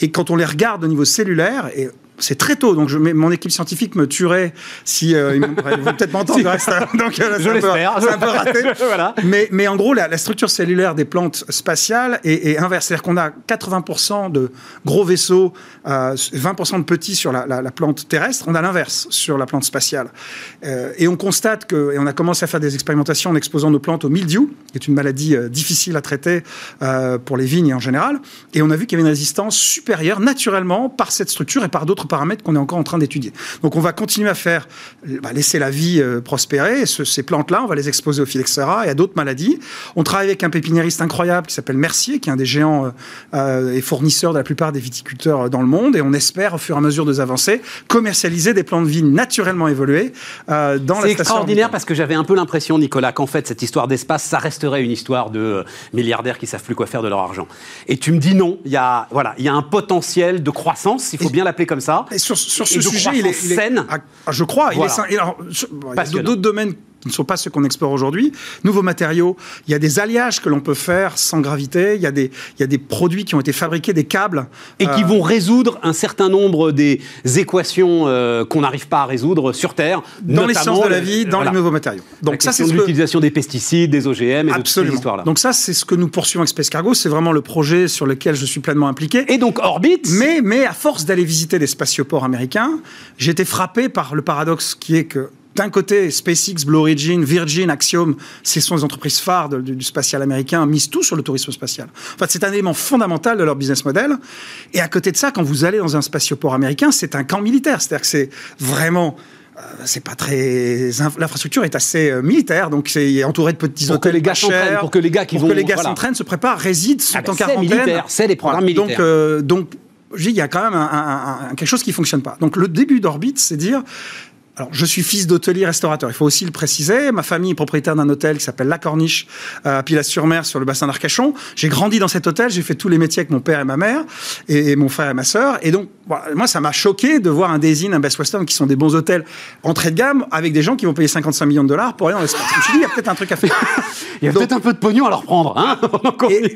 Et quand on les regarde au niveau cellulaire, et c'est très tôt, donc je, mon équipe scientifique me tuerait si euh, ils, vont peut-être m'entendre. [LAUGHS] reste, donc euh, Je l'espère. C'est un peu raté. [LAUGHS] voilà. Mais, mais en gros, la, la structure cellulaire des plantes spatiales est, est inverse. C'est-à-dire qu'on a 80% de gros vaisseaux, euh, 20% de petits sur la, la- la plante terrestre. On a l'inverse sur la plante spatiale. Euh, et on constate que, et on a commencé à faire des expérimentations en exposant nos plantes au mildiou, qui est une maladie euh, difficile à traiter euh, pour les vignes en général. Et on a vu qu'il y avait une résistance supérieure naturellement par cette structure et par d'autres paramètres qu'on est encore en train d'étudier. Donc on va continuer à faire, bah, laisser la vie euh, prospérer. Ces plantes-là, on va les exposer au phylloxéra et à d'autres maladies. On travaille avec un pépiniériste incroyable qui s'appelle Mercier, qui est un des géants euh, euh, et fournisseurs de la plupart des viticulteurs euh, dans le monde. Et on espère, au fur et à mesure des avancées, commercialiser des plantes de vigne naturellement évoluées euh, dans la C'est extraordinaire parce que j'avais un peu l'impression, Nicolas, qu'en fait, cette histoire d'espace, ça resterait une histoire de euh, milliardaires qui savent plus quoi faire de leur argent. Et tu me dis non, il y a, voilà, il y a un potentiel de croissance, il faut Et- bien l'appeler comme ça. Et sur, sur Et ce de sujet, il est, il est- saine. je crois, il est alors, sur- bon, il y a d'autres domaines qui ne sont pas ceux qu'on explore aujourd'hui. Nouveaux matériaux, il y a des alliages que l'on peut faire sans gravité, il y a des, il y a des produits qui ont été fabriqués, des câbles. Et qui euh, vont résoudre un certain nombre des équations euh, qu'on n'arrive pas à résoudre sur Terre. dans les sciences de la vie, dans voilà. les nouveaux matériaux. Donc Donc ça, c'est de ce que, l'utilisation des pesticides, des OGM et de toutes ces absolument. histoires-là. Donc ça, c'est ce que nous poursuivons avec Space Cargo. C'est vraiment le projet sur lequel je suis pleinement impliqué. Et donc Orbit, Mais, mais à force d'aller visiter des spatioports américains, j'ai été frappé par le paradoxe qui est que d'un côté, SpaceX, Blue Origin, Virgin, Axiom, ce sont les entreprises phares de- du, du spatial américain, misent tout sur le tourisme spatial. En fait, c'est un élément fondamental de leur business model. Et à côté de ça, quand vous allez dans un spatioport américain, c'est un camp militaire. C'est-à-dire que c'est vraiment c'est pas très. L'infrastructure est assez militaire, donc c'est entouré de petits pour hôtels que les gars s'entraînent, pour que les gars qui pour vont, que les gars voilà. s'entraînent, se préparent, résident, sont Ah ben, en c'est quarantaine. militaire, c'est les programmes Voilà. militaires. Donc, euh, donc je dis, il y a quand même un- un- un- quelque chose qui fonctionne pas. Donc le début d'Orbit, c'est dire. Alors, je suis fils d'hôtelier restaurateur. Il faut aussi le préciser. Ma famille est propriétaire d'un hôtel qui s'appelle La Corniche euh, à Pilas-sur-Mer, sur le bassin d'Arcachon. J'ai grandi dans cet hôtel. J'ai fait tous les métiers avec mon père et ma mère, et, et mon frère et ma sœur. Et donc, voilà, moi, ça m'a choqué de voir un Désin, un Best Western, qui sont des bons hôtels entrée de gamme, avec des gens qui vont payer 55 millions de dollars pour aller dans l'espace. Je me suis dit, il y a peut-être un truc à faire. Il y a peut-être un peu de pognon à leur prendre. Hein [LAUGHS] Et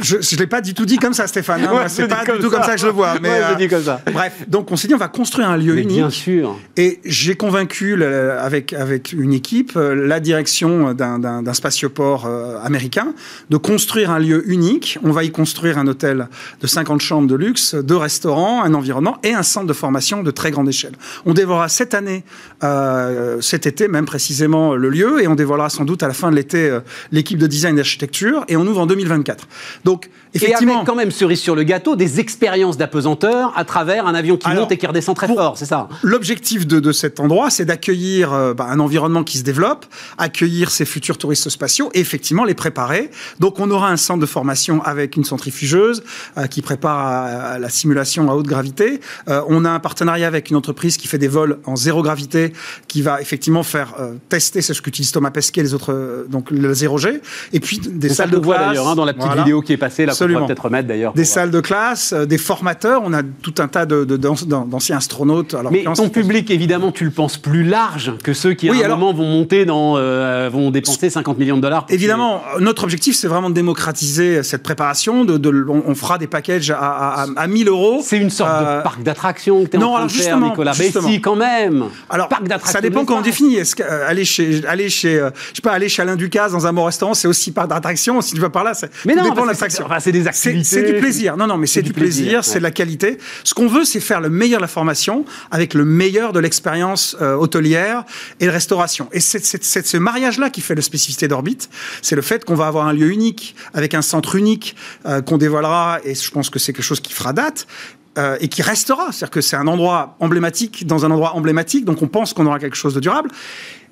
je ne l'ai pas du tout dit comme ça, Stéphane. hein. Ouais, c'est pas du tout ça. comme ça que je le vois. Mais Ouais, je euh, dis comme ça. Bref, donc on s'est dit, on va construire un lieu Mais unique. bien sûr. Et j'ai convaincu, le- avec, avec une équipe, euh, la direction d'un- spatioport euh, américain de construire un lieu unique. On va y construire un hôtel de 50 chambres de luxe, deux restaurants, un environnement et un centre de formation de très grande échelle. On dévoilera cette année, euh, cet été même précisément, le lieu et on dévoilera sans doute à la fin de l'été euh, l'équipe de design et d'architecture et on ouvre en 2024. Donc, Et effectivement... avec quand même cerise sur le gâteau, des expériences d'apesanteur à travers un avion qui Alors, monte et qui redescend très fort, c'est ça? L'objectif de, de cet endroit, c'est d'accueillir euh, bah, un environnement qui se développe, accueillir ces futurs touristes spatiaux et effectivement les préparer. Donc on aura un centre de formation avec une centrifugeuse euh, qui prépare à, à la simulation à haute gravité. Euh, on a un partenariat avec une entreprise qui fait des vols en zéro gravité, qui va effectivement faire euh, tester, c'est ce qu'utilise Thomas Pesquet, les autres, euh, donc le zéro G. Et puis des salles de qu'on classe. d'ailleurs hein, dans la petite Voilà. vidéo qui est passée, là, qu'on Absolument. pourra peut-être remettre d'ailleurs. Des salles de classe, euh, des formateurs. On a tout un tas de- de- d'anciens astronautes. Alors, Mais ton public, évidemment, tu le penses plus large que ceux qui, à Oui, un alors- moment, vont monter dans, euh, vont dépenser 50 millions de dollars. Évidemment, notre objectif, c'est vraiment de démocratiser cette préparation. De, de- on, on fera des packages à, à, à 1000 euros. C'est une sorte Euh, de parc d'attractions que tu es non, en train de faire, Nicolas. justement. Mais si, quand même. Alors, parc d'attractions. ça dépend comment on définit. Est-ce que euh, aller chez, aller chez, euh, je sais pas, aller chez Alain Ducasse dans un bon restaurant, c'est aussi parc d'attraction. Si tu vas par là, c'est- Mais non, dépend de l'attraction. c'est- des activités. C'est du plaisir. Non, non, mais c'est du plaisir, c'est de la qualité. Ce qu'on veut, c'est faire le meilleur de la formation avec le meilleur de l'expérience euh, hôtelière et de restauration. Et c'est ce mariage-là qui fait la spécificité d'Orbit. C'est le fait qu'on va avoir un lieu unique, avec un centre unique euh, qu'on dévoilera, et je pense que c'est quelque chose qui fera date. euh, et qui restera, c'est-à-dire que c'est un endroit emblématique dans un endroit emblématique, donc on pense qu'on aura quelque chose de durable.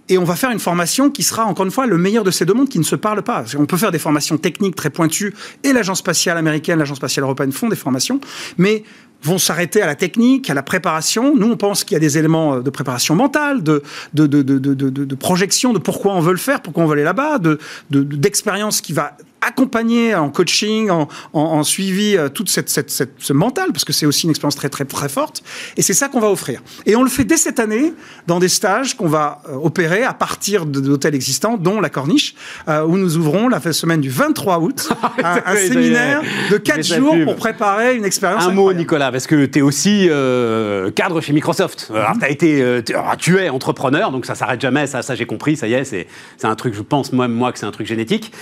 Et on va faire une formation qui sera, encore une fois, le meilleur de ces deux mondes qui ne se parlent pas. Qu'on peut faire des formations techniques très pointues, et l'Agence spatiale américaine, l'Agence spatiale européenne font des formations, mais vont s'arrêter à la technique, à la préparation. Nous, on pense qu'il y a des éléments euh, de préparation mentale, de, de, projection, de pourquoi on veut le faire, pourquoi on veut aller là-bas, de, de- d'expérience qui va accompagner en coaching, en, en, en suivi, euh, toute cette, cette, cette- ce mental, parce que c'est aussi une expérience très, très, très forte. Et c'est ça qu'on va offrir. Et on le fait dès cette année dans des stages qu'on va euh, opérer à partir d'hôtels existants, dont la Corniche, euh, où nous ouvrons la semaine du 23 août [LAUGHS] un, est. séminaire de Mais 4 ça jours pub. pour préparer une expérience. Un mot. Nicolas, parce que tu es aussi euh, cadre chez Microsoft. Mhm. Alors, été, tu, es entrepreneur, donc ça s'arrête jamais, ça, ça j'ai compris, ça y est, c'est un truc, je pense moi, moi que c'est un truc génétique.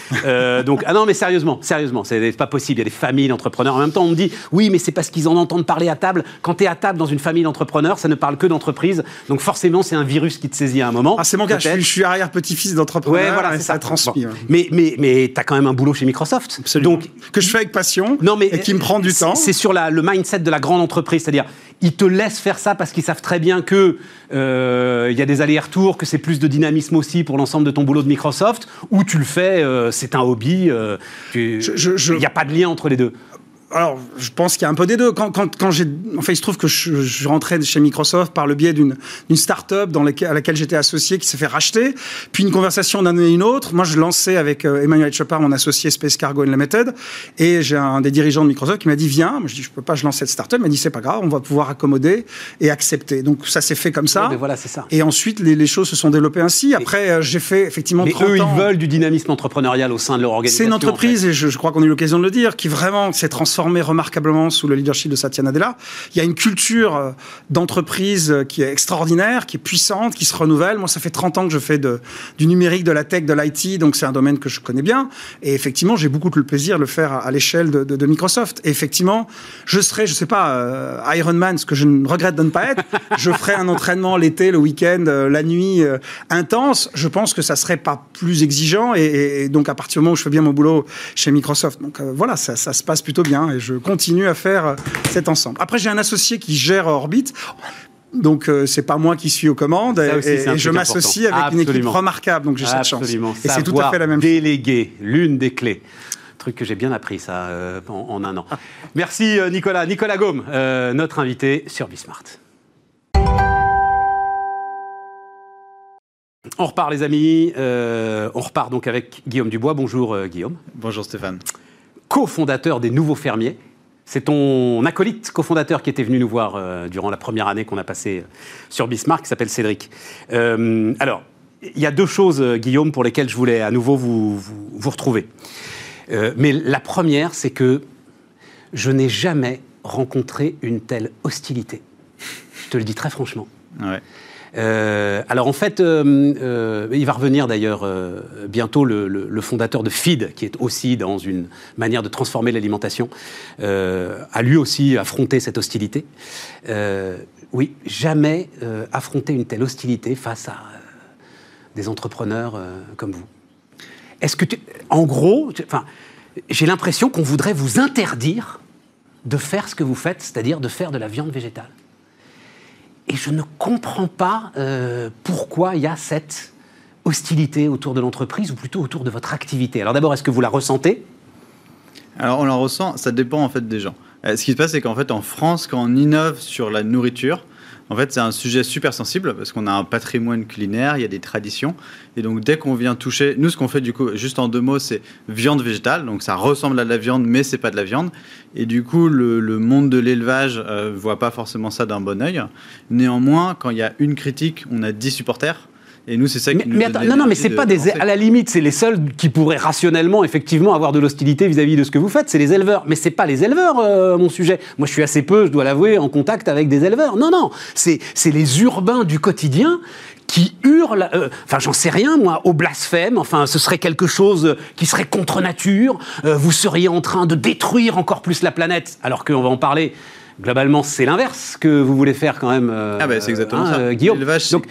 Donc, ah non, mais sérieusement, sérieusement, c'est pas possible, il y a des familles d'entrepreneurs. En même temps, on me dit, oui, mais c'est parce qu'ils en entendent parler à table. Quand tu es à table dans une famille d'entrepreneurs, ça ne parle que d'entreprise, donc forcément, c'est un virus qui te saisit à un moment. Ah, c'est mon cas, je suis, je suis arrière-petit-fils d'entrepreneur. Ouais, voilà, c'est ça ça. transmis. Bon. ouais. Mais, mais, mais tu as quand même un boulot chez Microsoft. Absolument. Donc, que je fais avec passion non, mais et qui me prend du temps. C'est sur la- le mindset de la grande entreprise, c'est-à-dire ils te laissent faire ça parce qu'ils savent très bien que euh, y a des allers-retours, que c'est plus de dynamisme aussi pour l'ensemble de ton boulot de Microsoft, ou tu le fais, euh, c'est un hobby, euh, Je- il n'y a pas de lien entre les deux. Alors, je pense qu'il y a un peu des deux. Quand, quand, quand j'ai, enfin, il se trouve que je, je rentrais chez Microsoft par le biais d'une, d'une start-up dans laquelle, à laquelle j'étais associé qui s'est fait racheter. Puis une conversation d'un et une autre. Moi, je lançais avec euh, Emmanuel Chopard, mon associé Space Cargo Unlimited. Et j'ai un des dirigeants de Microsoft qui m'a dit, viens. Moi, je dis, je peux pas, je lance cette start-up. Il m'a dit, c'est pas grave, on va pouvoir accommoder et accepter. Donc, ça s'est fait comme ça. Voilà, c'est ça. Et ensuite, les, les choses se sont développées ainsi. Après, euh, j'ai fait effectivement Mais 30 eux, ans. ils veulent du dynamisme entrepreneurial au sein de leur organisation. C'est une en fait. entreprise, et je, je crois qu'on a eu l'occasion de le dire, qui vraiment s'est transformée remarquablement sous le leadership de Satya Nadella. Il y a une culture euh, d'entreprise euh, qui est extraordinaire, qui est puissante, qui se renouvelle. Moi, ça fait 30 ans que je fais de, du numérique, de la tech, de l'IT, donc c'est un domaine que je connais bien. Et effectivement, j'ai beaucoup le plaisir de le faire à, l'échelle de, de- de Microsoft. Et effectivement, je serai, je sais pas, euh, Iron Man, ce que je ne regrette de ne pas être. je ferai un entraînement l'été, le week-end, la nuit, intense. Je pense que ça serait pas plus exigeant. Et, donc, à partir du moment où je fais bien mon boulot chez Microsoft, donc voilà, ça se passe plutôt bien. Et je continue à faire euh, cet ensemble. Après, j'ai un associé qui gère Orbit. Donc euh, c'est pas moi qui suis aux commandes et, je m'associe avec une équipe remarquable. Donc j'ai cette chance. Et c'est tout à fait la même chose. Déléguer, l'une des clés. Truc que j'ai bien appris ça euh, en, un an. [LAUGHS] Merci euh, Nicolas. Nicolas Gaume, notre invité sur Bismart. On repart les amis, on repart donc avec Guillaume Dubois. Bonjour Guillaume. Bonjour Stéphane. Co-fondateur des Nouveaux Fermiers. C'est ton acolyte cofondateur qui était venu nous voir euh, durant la première année qu'on a passée euh, sur Bismarck, qui s'appelle Cédric. Euh, alors, il y a deux choses, Guillaume, pour lesquelles je voulais à nouveau vous, vous, retrouver. mais la première, c'est que je n'ai jamais rencontré une telle hostilité. Je te le dis très franchement. Euh, alors en fait, euh, euh, il va revenir d'ailleurs bientôt le, fondateur de Feed, qui est aussi dans une manière de transformer l'alimentation, a lui aussi affronté cette hostilité. oui, jamais affronter une telle hostilité face à des entrepreneurs comme vous. Est-ce que, en gros, j'ai l'impression qu'on voudrait vous interdire de faire ce que vous faites, c'est-à-dire de faire de la viande végétale. Et je ne comprends pas euh, pourquoi il y a cette hostilité autour de l'entreprise, ou plutôt autour de votre activité. Alors d'abord, est-ce que vous la ressentez? Alors on la ressent, ça dépend en fait des gens. Euh, ce qui se passe, c'est qu'en France, quand on innove sur la nourriture, en fait, c'est un sujet super sensible parce qu'on a un patrimoine culinaire, il y a des traditions. Et donc, dès qu'on vient toucher, nous, ce qu'on fait du coup, juste en deux mots, c'est viande végétale. Donc, ça ressemble à de la viande, mais c'est pas de la viande. Et du coup, le, monde de l'élevage euh, voit pas forcément ça d'un bon oeil. Néanmoins, quand il y a une critique, on a dix supporters. Et nous, c'est ça qui mais, non, non, mais c'est pas des. À la limite, c'est les seuls qui pourraient rationnellement, effectivement, avoir de l'hostilité vis-à-vis de ce que vous faites. C'est les éleveurs. Mais c'est pas les éleveurs, euh, mon sujet. Moi, je suis assez peu, je dois l'avouer, en contact avec des éleveurs. Non, non. C'est les urbains du quotidien qui hurlent, euh, enfin j'en sais rien moi, au blasphème, enfin ce serait quelque chose qui serait contre nature, euh, vous seriez en train de détruire encore plus la planète, alors qu'on va en parler, globalement c'est l'inverse que vous voulez faire quand même. ah ben c'est exactement hein, ça. Guillaume. Donc,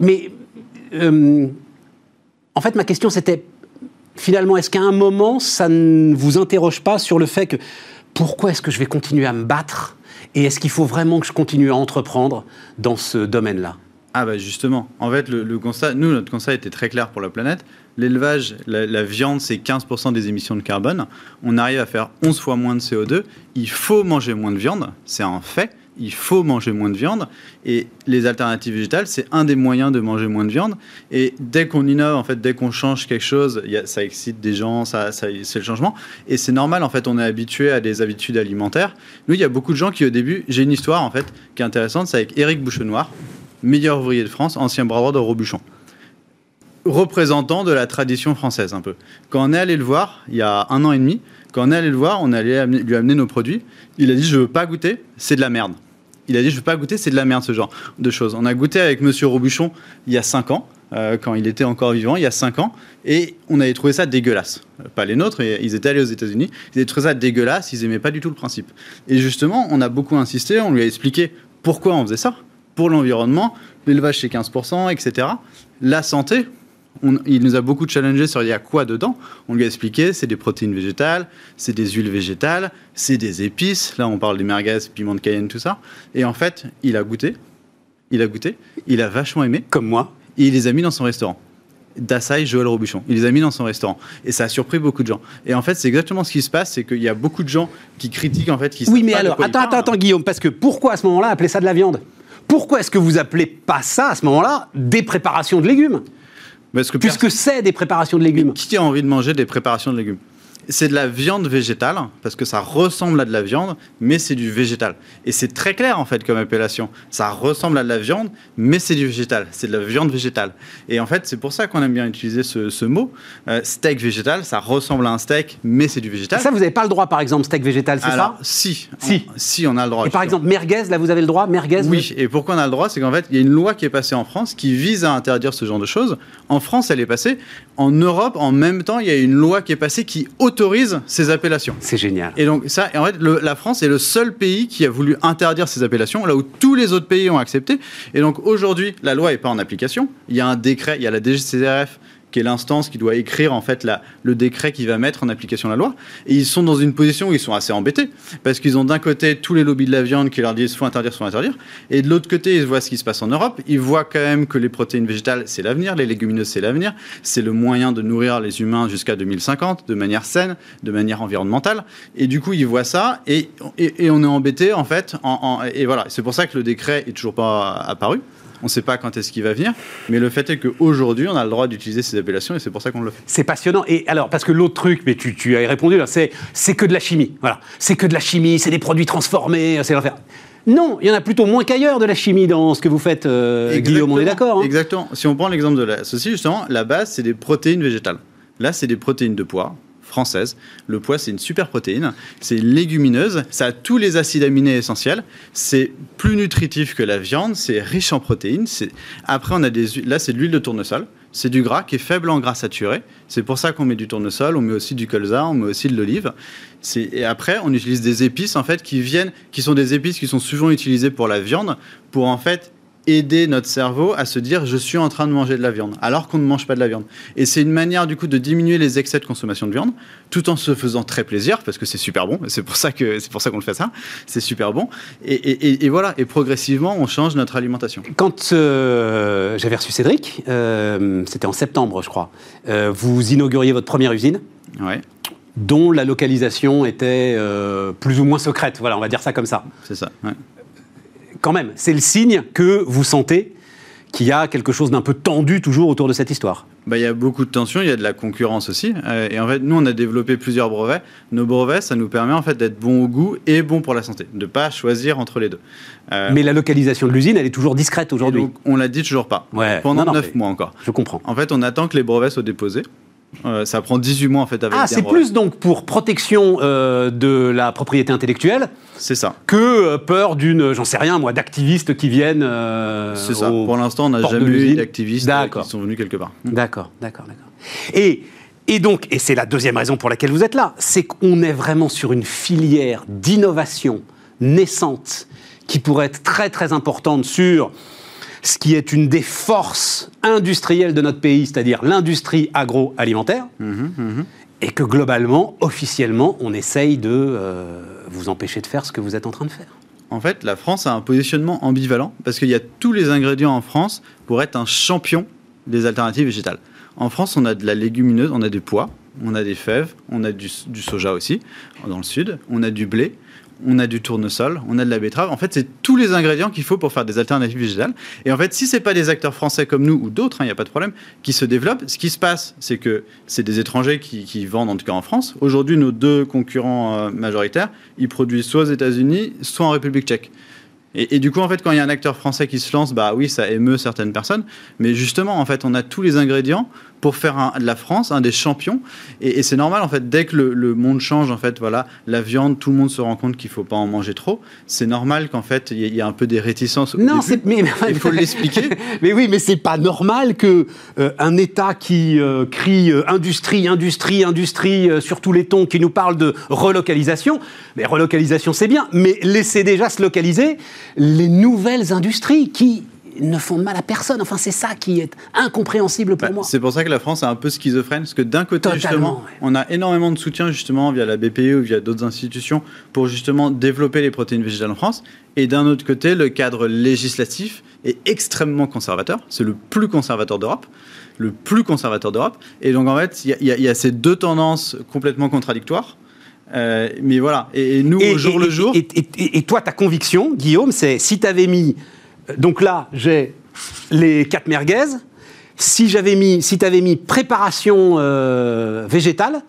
mais euh, en fait, ma question c'était finalement, est-ce qu'à un moment, ça ne vous interroge pas sur le fait que pourquoi est-ce que je vais continuer à me battre et est-ce qu'il faut vraiment que je continue à entreprendre dans ce domaine-là? Ah bah justement, en fait, le, constat, nous, notre constat était très clair pour la planète. L'élevage, la, la, viande, c'est 15% des émissions de carbone. On arrive à faire 11 fois moins de CO2. Il faut manger moins de viande, c'est un fait il faut manger moins de viande. Et les alternatives végétales, c'est un des moyens de manger moins de viande. Et dès qu'on innove, en fait, dès qu'on change quelque chose, ça excite des gens, ça, c'est le changement. Et c'est normal, en fait, on est habitué à des habitudes alimentaires. Nous, il y a beaucoup de gens qui, au début, j'ai une histoire, en fait, qui est intéressante, c'est avec Éric Bouchenoir, meilleur ouvrier de France, ancien bras droit de Robuchon représentant de la tradition française un peu. Quand on est allé le voir, il y a un an et demi, quand on est allé le voir, on allé lui amener nos produits, il a dit je veux pas goûter, c'est de la merde il a dit je veux pas goûter, c'est de la merde ce genre de choses. On a goûté avec Monsieur Robuchon il y a 5 ans, euh, quand il était encore vivant, il y a 5 ans, et on avait trouvé ça dégueulasse. Pas les nôtres, ils étaient allés aux États-Unis, ils avaient trouvé ça dégueulasse, ils aimaient pas du tout le principe. Et justement, on a beaucoup insisté, on lui a expliqué pourquoi on faisait ça, pour l'environnement, l'élevage c'est 15%, etc. La santé, il nous a beaucoup challengé sur il y a quoi dedans. On lui a expliqué, c'est des protéines végétales, c'est des huiles végétales, c'est des épices. Là, on parle des merguez, piment de Cayenne, tout ça. Et en fait, il a goûté, il a goûté, il a vachement aimé. Comme moi. Et il les a mis dans son restaurant. Dassaï Joël Robuchon. Il les a mis dans son restaurant. Et ça a surpris beaucoup de gens. Et en fait, c'est exactement ce qui se passe, c'est qu'il y a beaucoup de gens qui critiquent, en fait, qui Oui, mais alors, attends, attends, attends, Guillaume, parce que pourquoi à ce moment-là appeler ça de la viande? Pourquoi est-ce que vous appelez pas ça, à ce moment-là, des préparations de légumes? Puisque c'est des préparations de légumes. qui a envie de manger des préparations de légumes? C'est de la viande végétale, parce que ça ressemble à de la viande, mais c'est du végétal. Et c'est très clair, en fait, comme appellation. Ça ressemble à de la viande, mais c'est du végétal. C'est de la viande végétale. Et en fait, c'est pour ça qu'on aime bien utiliser ce, mot. Euh, steak végétal, ça ressemble à un steak, mais c'est du végétal. ça, vous n'avez pas le droit, par exemple, steak végétal, c'est ça Si. Si. si, on a le droit. Et par exemple, merguez, là, vous avez le droit Merguez Oui, et pourquoi on a le droit C'est qu'en fait, il y a une loi qui est passée en France qui vise à interdire ce genre de choses. En France, elle est passée. En Europe, en même temps, il y a une loi qui est passée qui autorise ces appellations. C'est génial. Et donc ça, en fait, la France est le seul pays qui a voulu interdire ces appellations, là où tous les autres pays ont accepté. Et donc aujourd'hui, la loi n'est pas en application. Il y a un décret, il y a la DGCRF qui est l'instance qui doit écrire en fait le décret qui va mettre en application la loi. Et ils sont dans une position où ils sont assez embêtés parce qu'ils ont d'un côté tous les lobbies de la viande qui leur disent faut interdire, faut interdire, et de l'autre côté ils voient ce qui se passe en Europe. Ils voient quand même que les protéines végétales c'est l'avenir, les légumineuses c'est l'avenir, c'est le moyen de nourrir les humains jusqu'à 2050 de manière saine, de manière environnementale. Et du coup ils voient ça et, on est embêté en fait. Et voilà, c'est pour ça que le décret est toujours pas apparu. On ne sait pas quand est-ce qu'il va venir, mais le fait est qu'aujourd'hui, on a le droit d'utiliser ces appellations et c'est pour ça qu'on le fait. C'est passionnant. Et alors, parce que l'autre truc, mais tu, tu as répondu là, c'est c'est que de la chimie. Voilà, c'est que de la chimie, c'est des produits transformés, c'est l'enfer. Non, il y en a plutôt moins qu'ailleurs de la chimie dans ce que vous faites, euh, Guillaume, on est d'accord hein Exactement. Si on prend l'exemple de la ceci, justement, la base, c'est des protéines végétales. Là, c'est des protéines de pois, française. Le pois, c'est une super protéine, c'est légumineuse, ça a tous les acides aminés essentiels, c'est plus nutritif que la viande, c'est riche en protéines. Après, on a des là, c'est de l'huile de tournesol. C'est du gras qui est faible en gras saturé. C'est pour ça qu'on met du tournesol, on met aussi du colza, on met aussi de l'olive. Et après, on utilise des épices en fait qui viennent, qui sont des épices qui sont souvent utilisées pour la viande, pour en fait aider notre cerveau à se dire je suis en train de manger de la viande alors qu'on ne mange pas de la viande. Et c'est une manière du coup de diminuer les excès de consommation de viande tout en se faisant très plaisir parce que c'est super bon. C'est pour ça que c'est pour ça qu'on le fait ça. C'est super bon. Et, voilà. Et progressivement, on change notre alimentation. Quand euh, j'avais reçu Cédric, euh, c'était en septembre, je crois. Euh, vous inauguriez votre première usine. Ouais dont la localisation était plus ou moins secrète. Voilà, on va dire ça comme ça. C'est ça. Ouais quand même, c'est le signe que vous sentez qu'il y a quelque chose d'un peu tendu toujours autour de cette histoire. Bah, il y a beaucoup de tensions, il y a de la concurrence aussi. Euh, et en fait, nous, on a développé plusieurs brevets. Nos brevets, ça nous permet en fait d'être bon au goût et bon pour la santé, de ne pas choisir entre les deux. Euh, Mais la localisation de l'usine, elle est toujours discrète aujourd'hui. On l'a dit toujours pas. Pendant neuf mois encore. Je comprends. En fait, on attend que les brevets soient déposés. Euh, ça prend 18 mois en fait avec Ah, c'est plus donc pour protection euh, de la propriété intellectuelle. C'est ça. Que euh, peur d'une, j'en sais rien moi, d'activistes qui viennent. c'est ça. Pour l'instant, on n'a jamais eu d'activistes qui sont venus quelque part. D'accord, d'accord, d'accord. Et, et donc, et c'est la deuxième raison pour laquelle vous êtes là, c'est qu'on est vraiment sur une filière d'innovation naissante qui pourrait être très très importante sur ce qui est une des forces industrielles de notre pays, c'est-à-dire l'industrie agroalimentaire, et que globalement, officiellement, on essaye de euh, vous empêcher de faire ce que vous êtes en train de faire. En fait, la France a un positionnement ambivalent parce qu'il y a tous les ingrédients en France pour être un champion des alternatives végétales. En France, on a de la légumineuse, on a des pois, on a des fèves, on a du soja aussi, dans le sud, on a du blé, on a du tournesol, on a de la betterave. En fait, c'est tous les ingrédients qu'il faut pour faire des alternatives végétales. Et en fait, si c'est pas des acteurs français comme nous ou d'autres, il hein, n'y a pas de problème, qui se développent, ce qui se passe, c'est que c'est des étrangers qui, vendent en tout cas en France. Aujourd'hui, nos deux concurrents euh, majoritaires, ils produisent soit aux États-Unis, soit en République tchèque. Et, du coup, en fait, quand il y a un acteur français qui se lance, bah oui, ça émeut certaines personnes. Mais justement, en fait, on a tous les ingrédients pour faire de la France un des champions. Et, c'est normal, en fait, dès que le, monde change, en fait, voilà, la viande, tout le monde se rend compte qu'il faut pas en manger trop. C'est normal qu'en fait, il y, a un peu des réticences. non, c'est mais, il faut [LAUGHS] l'expliquer. mais oui, mais c'est pas normal que euh, un État qui euh, crie euh, industrie, industrie, industrie sur tous les tons, qui nous parle de relocalisation. Mais relocalisation, c'est bien, mais laissez déjà se localiser les nouvelles industries qui ne font de mal à personne. Enfin, c'est ça qui est incompréhensible pour bah, moi. C'est pour ça que la France est un peu schizophrène, parce que d'un côté, justement, on a énormément de soutien justement via la BPE ou via d'autres institutions pour justement développer les protéines végétales en France, et d'un autre côté, le cadre législatif est extrêmement conservateur. C'est le plus conservateur d'Europe le plus conservateur d'Europe. Et donc, en fait, il y, a ces deux tendances complètement contradictoires. Euh, mais voilà, et, nous, au jour le jour. Et, toi, ta conviction, Guillaume, c'est si tu avais mis. Donc là, j'ai les quatre merguez. Si j'avais mis, si tu avais mis préparation euh, végétale,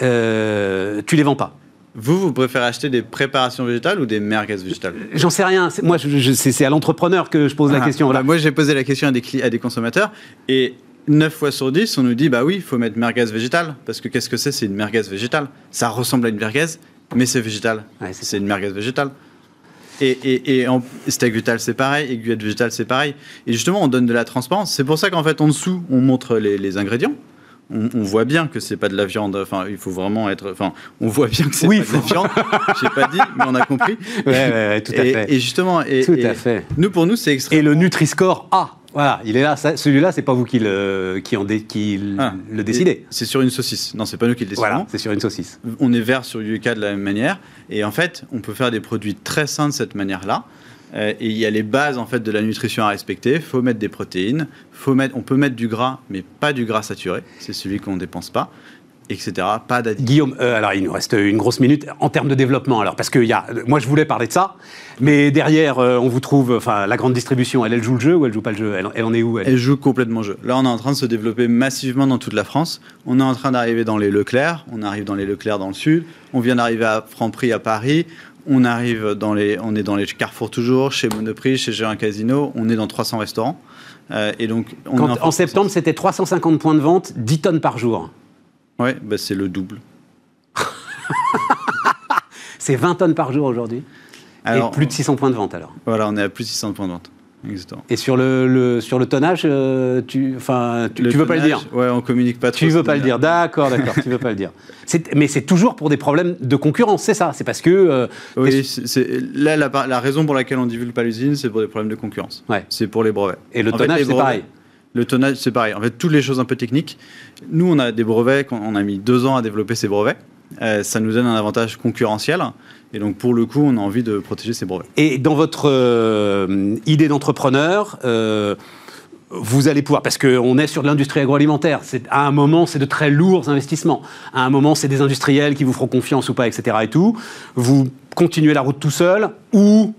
euh, tu les vends pas. Vous, vous préférez acheter des préparations végétales ou des merguez végétales? J'en sais rien. Moi, c'est à l'entrepreneur que je pose la ah, question. Bah, moi, j'ai posé la question à des, à des consommateurs et 9 fois sur 10, on nous dit bah oui, il faut mettre merguez végétale. Parce que qu'est-ce que c'est? C'est une merguez végétale. Ça ressemble à une merguez, mais c'est végétal. c'est une merguez végétale. Et, et, et en steak végétal, c'est pareil. Aiguillette végétale, c'est pareil. Et justement, on donne de la transparence. C'est pour ça qu'en fait, en dessous, on montre les, ingrédients. On, voit bien que c'est pas de la viande. Enfin, il faut vraiment être. Enfin, on voit bien que c'est pas de la viande. [LAUGHS] J'ai pas dit, mais on a compris. Ouais, ouais, tout à fait. Et justement, et, tout à fait. Nous, pour nous, c'est extrêmement. Et le Nutri-Score A Voilà, il est là. Celui-là, c'est pas vous qui le, qui en dé- qui Ah. le décidez. C'est sur une saucisse. Non, c'est pas nous qui le décidons. Voilà, c'est sur une saucisse. on est vert sur Yuka de la même manière. Et en fait, on peut faire des produits très sains de cette manière-là. Euh, et il y a les bases en fait de la nutrition à respecter. faut mettre des protéines. Faut mettre, on peut mettre du gras, mais pas du gras saturé. C'est celui qu'on ne dépense pas, etc. Pas. Guillaume, euh, alors il nous reste une grosse minute en termes de développement. Alors parce que y a, moi je voulais parler de ça, mais derrière euh, on vous trouve, enfin la grande distribution, elle, elle joue le jeu ou elle joue pas le jeu? Elle, elle en est où elle? Elle joue complètement jeu. Là, on est en train de se développer massivement dans toute la France. On est en train d'arriver dans les Leclerc. On arrive dans les Leclerc dans le sud. On vient d'arriver à Franprix à Paris. On arrive dans les, on est dans les Carrefour toujours, chez Monoprix, chez Géant Casino. On est dans 300 restaurants. Euh, et donc, on Quand- est En septembre, c'était 350 points de vente, 10 tonnes par jour. Ouais, bah, c'est le double. [LAUGHS] C'est 20 tonnes par jour aujourd'hui. Et plus de 600 points de vente alors. Voilà, on est à plus de 600 points de vente. Exactement. Et sur le, le- sur le tonnage, euh, tu, enfin, tu, Le tu veux pas le dire Ouais, on communique pas trop. Tu veux cette pas le dire, d'accord, d'accord, tu veux pas le dire. [LAUGHS] Mais c'est toujours pour des problèmes de concurrence, c'est ça C'est parce que. euh, Oui, c'est- là, la, raison pour laquelle on divulgue pas l'usine, c'est pour des problèmes de concurrence. Ouais. C'est pour les brevets. Et le En tonnage, c'est pareil. Le tonnage, c'est pareil. En fait, toutes les choses un peu techniques. Nous, on a des brevets, on a mis deux ans à développer ces brevets. Euh, ça nous donne un avantage concurrentiel. Et donc, pour le coup, on a envie de protéger ces brevets. Et dans votre euh, idée d'entrepreneur, euh, vous allez pouvoir, parce qu'on est sur de l'industrie agroalimentaire, à un moment, c'est de très lourds investissements. À un moment, c'est des industriels qui vous feront confiance ou pas, etc. Et tout. Vous continuez la route tout seul ou